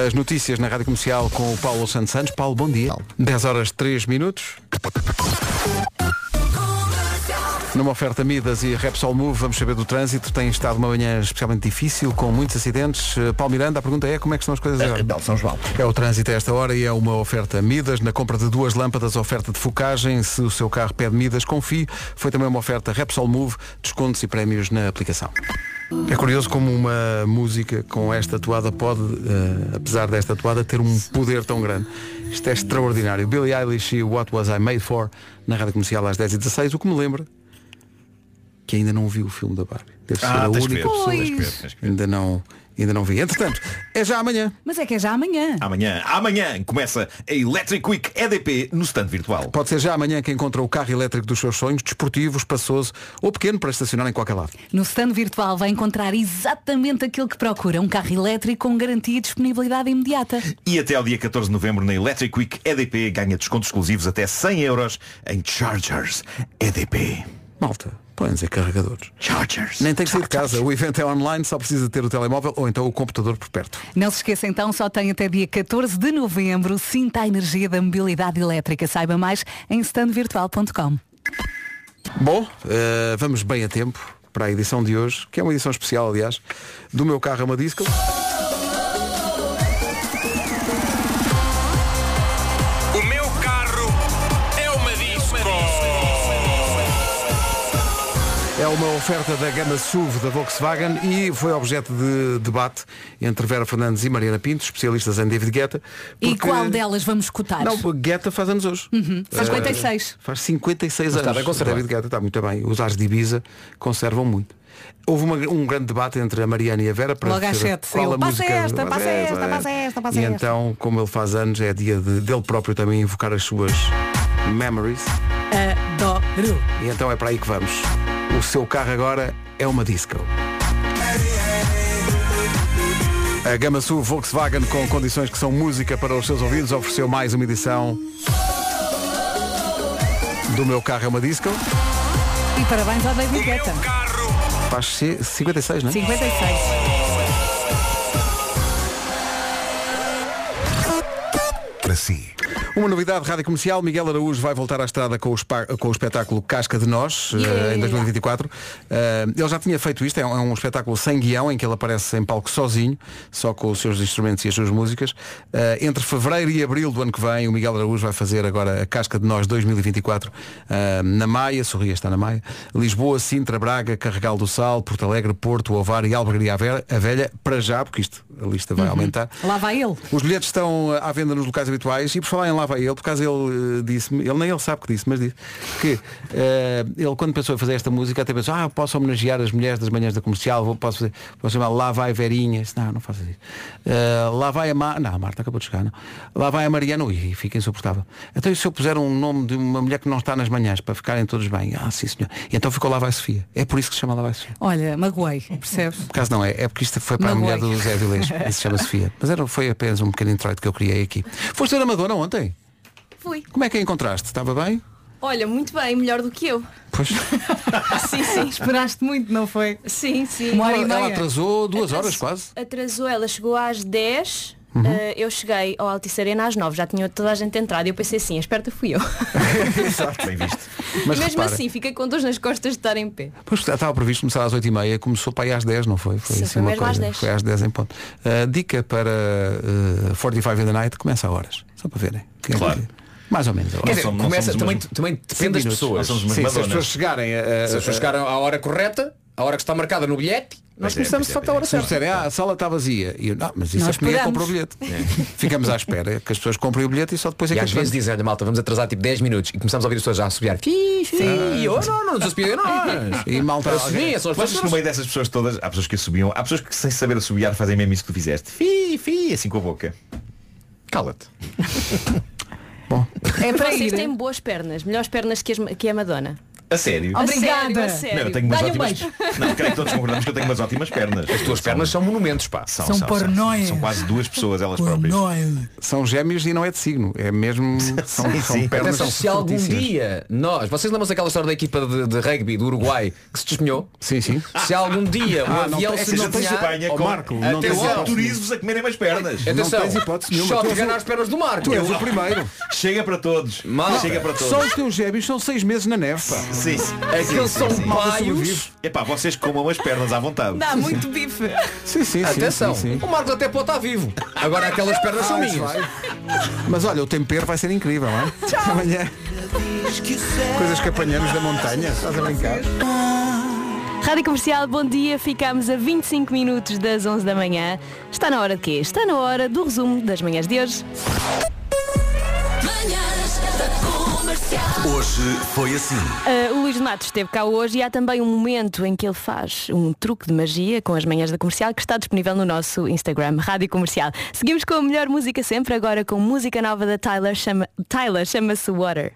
As notícias na Rádio Comercial com o Paulo Santos Santos. Paulo, bom dia. 10 horas, 3 minutos. Numa oferta Midas e Repsol Move, vamos saber do trânsito. Tem estado uma manhã especialmente difícil, com muitos acidentes. Eh, Paulo Miranda, a pergunta é como é que estão as coisas agora? Belo São João. É o trânsito a esta hora e é uma oferta Midas. Na compra de duas lâmpadas, oferta de focagem. Se o seu carro pede Midas, confie. Foi também uma oferta Repsol Move, descontos e prémios na aplicação. É curioso como uma música com esta toada pode, eh, apesar desta toada, ter um poder tão grande. Isto é extraordinário. Billie Eilish e What Was I Made For na Rádio Comercial às 10h16, o que me lembra que ainda não vi o filme da Barbie. Deve ser Ah, a tens que única ver, pessoa tens que ver, tens que ver. ainda não, ainda não vi. Entretanto, é já amanhã. Mas é que é já amanhã. Amanhã, amanhã começa a Electric Week EDP no stand virtual. Pode ser já amanhã que encontra o carro elétrico dos seus sonhos, desportivo, espaçoso ou pequeno para estacionar em qualquer lado. No stand virtual vai encontrar exatamente aquilo que procura. Um carro elétrico com garantia e disponibilidade imediata. E até ao dia 14 de novembro na Electric Week EDP ganha descontos exclusivos até 100 euros em Chargers EDP. Malta, podem dizer carregadores. Chargers. Nem tem que sair de casa. O evento é online, só precisa ter o telemóvel ou então o computador por perto. Não se esqueça então, só tem até dia 14 de novembro. Sinta a energia da mobilidade elétrica. Saiba mais em standvirtual.com. Bom, eh, vamos bem a tempo para a edição de hoje, que é uma edição especial, aliás, do meu carro é uma disco. É uma oferta da gama SUV da Volkswagen e foi objeto de debate entre Vera Fernandes e Mariana Pinto, especialistas em David Guetta. E porque- qual delas vamos escutar? Não, Guetta faz anos hoje. Faz Eh, 56. Faz 56 Mas está anos. bem conservado. David Guetta está muito bem. Os Ars de Ibiza conservam muito. Houve uma- um grande debate entre a Mariana e a Vera para Logo às sete, qual a "Passa música esta, passa passa esta, passa esta, passa E esta." então, como ele faz anos, é dia de- dele próprio também invocar as suas memories. Adoro. E então é para aí que vamos. O seu carro agora é uma disco. A gama SUV Volkswagen com condições que são música para os seus ouvidos ofereceu mais uma edição do meu carro é uma disco. E parabéns ao David Guetta. Faz ci- 56, não é? 56. Para si. Uma novidade rádio comercial, Miguel Araújo vai voltar à estrada com o, com o espetáculo Casca de Nós eh, Yeah. em 2024. Eh, ele já tinha feito isto, é um, é um espetáculo sem guião em que ele aparece em palco sozinho, só com os seus instrumentos e as suas músicas. Eh, entre fevereiro e abril do ano que vem, o Miguel Araújo vai fazer agora a Casca de Nós 2024 eh, na Maia, Sorria está na Maia, Lisboa, Sintra, Braga, Carregal do Sal, Porto Alegre, Porto, Ovar e Albergaria a Velha, para já, porque isto, a lista vai aumentar. Lá vai ele. Os bilhetes estão à venda nos locais habituais e por falar em lá vai ele, por causa ele eh, disse-me, ele nem ele sabe que disse, mas disse que eh, ele quando pensou em fazer esta música até pensou, ah, posso homenagear as mulheres das manhãs da comercial, vou, posso fazer, posso chamar Lá vai Verinha, Disse, não, não faças isso. Eh, lá vai a Mar... não, a Marta acabou de chegar, não. Lá vai a Mariana, ui, fica insuportável. Então e se eu puser um nome de uma mulher que não está nas manhãs para ficarem todos bem? Ah, sim senhor. E então ficou Lá vai Sofia. É por isso que se chama Lá vai Sofia. Olha, magoei, percebes? Por acaso não é, é porque isto foi para a Magoei. mulher do Zé Vilés, e se chama Sofia. Mas era, foi apenas um pequeno introito que eu criei aqui. Foste ver a Madonna ontem? Fui. Como é que a encontraste? Estava bem? Olha, muito bem, melhor do que eu. Pois. sim, sim. Esperaste muito, não foi? Sim, sim. Uma hora e Ela, ela meia. atrasou duas Atras- horas quase. Atrasou, ela chegou às 10. Uhum. eh, eu cheguei ao Altice Arena às 9, já tinha toda a gente entrado e eu pensei assim, a esperta fui eu. Exato. Bem visto. Mas Mesmo repara, assim, fiquei com dores nas costas de estar em pé. Pois estava previsto começar às 8h30, começou para aí às 10, não foi? Sim, assim foi uma mesmo às coisa. 10. Foi às 10 em ponto. A dica para uh, 45 in the night começa a horas. Só para verem. Que é Claro. que- Mais ou menos a Quer hora. dizer, somos- não começa, também, mesmo- também depende das pessoas. Sim, se as pessoas chegarem a, a- Se as pessoas chegaram à hora correta, a hora que está marcada no bilhete, nós Pois é, começamos de facto a hora Se nos certa. disserem, ah, a sala está vazia. E eu, não, mas isso Nós é que compra o bilhete. Ficamos à espera que as pessoas comprem o bilhete e só depois é E que às vezes dizem, olha malta, vamos atrasar tipo 10 minutos e começamos a ouvir as pessoas já a assobiar. Fi, fi, Sim. eu não, não nos assobia nós. E malta Assumia, são as que no pessoas. meio dessas pessoas todas, há pessoas que assobiam, há pessoas que sem saber assobiar fazem mesmo isso que tu fizeste. Fi, fi, assim com a boca. Cala-te. É para Vocês ir. têm boas pernas, melhores pernas que, as- que a Madonna. A sério? A Obrigada. sério, a sério. Não, eu tenho umas Dá-lhe um ótimas. Não, creio que todos concordamos que eu tenho umas ótimas pernas. As tuas pernas são monumentos, pá. São, São são, são, paranoias. são quase duas pessoas elas próprias. São gêmeos e não é de signo. É mesmo. São, Sim, são sim. pernas Atenção, se algum fortíssimas. dia nós, vocês lembram-se daquela história da equipa de, de rugby do Uruguai que se despenhou? Sim, sim. Se algum dia o Ah, não avião tem- se Essa gente se despenhar, apanha Ó, com... Marco, não tens Atenção, hipótese autorizo-vos a comerem mais pernas. atenção, tens hipótese nenhuma. só Tu te és ganhar o- as pernas do Marco. Tu és o primeiro. Chega para todos. Mal. Chega para todos. Só os teus gêmeos são seis meses na neve, pá. Sim, sim. Aqueles sim, são sim. paios. Epá, vocês comam as pernas à vontade. Dá muito bife. Sim, sim, sim. Atenção, sim, sim. o Marcos até pode estar vivo. Agora aquelas pernas são Ah, minhas. vai. Mas olha, o tempero vai ser incrível, não é? Tchau. Amanhã. Coisas que apanhamos da montanha. Estás a brincar? Rádio Comercial, bom dia. Ficamos a 25 minutos das 11 da manhã. Está na hora de quê? Está na hora do resumo das manhãs de hoje. Hoje foi assim. Uh, o Luís Matos esteve cá hoje e há também um momento em que ele faz um truque de magia com as manhãs da comercial que está disponível no nosso Instagram, Rádio Comercial. Seguimos com a melhor música sempre, agora com música nova da Tyler, chama, Tyler chama-se Water.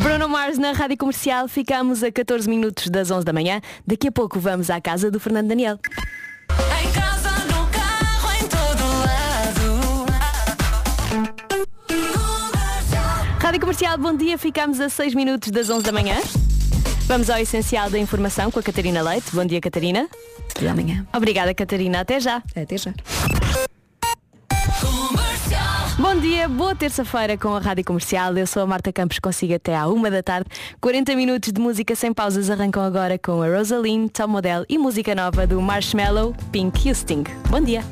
Bruno Mars na Rádio Comercial, ficamos a 14 minutos das 11 da manhã. Daqui a pouco vamos à casa do Fernando Daniel. Rádio Comercial, bom dia. Ficamos a 6 minutos das 11 da manhã. Vamos ao essencial da informação com a Catarina Leite. Bom dia, Catarina. Até amanhã. Obrigada, Catarina. Até já. Até já. Bom dia, boa terça-feira com a Rádio Comercial. Eu sou a Marta Campos, consigo até à uma da tarde. 40 minutos de música sem pausas arrancam agora com a Rosaline, Tom Model e música nova do Marshmallow, Pink e Sting. Bom dia.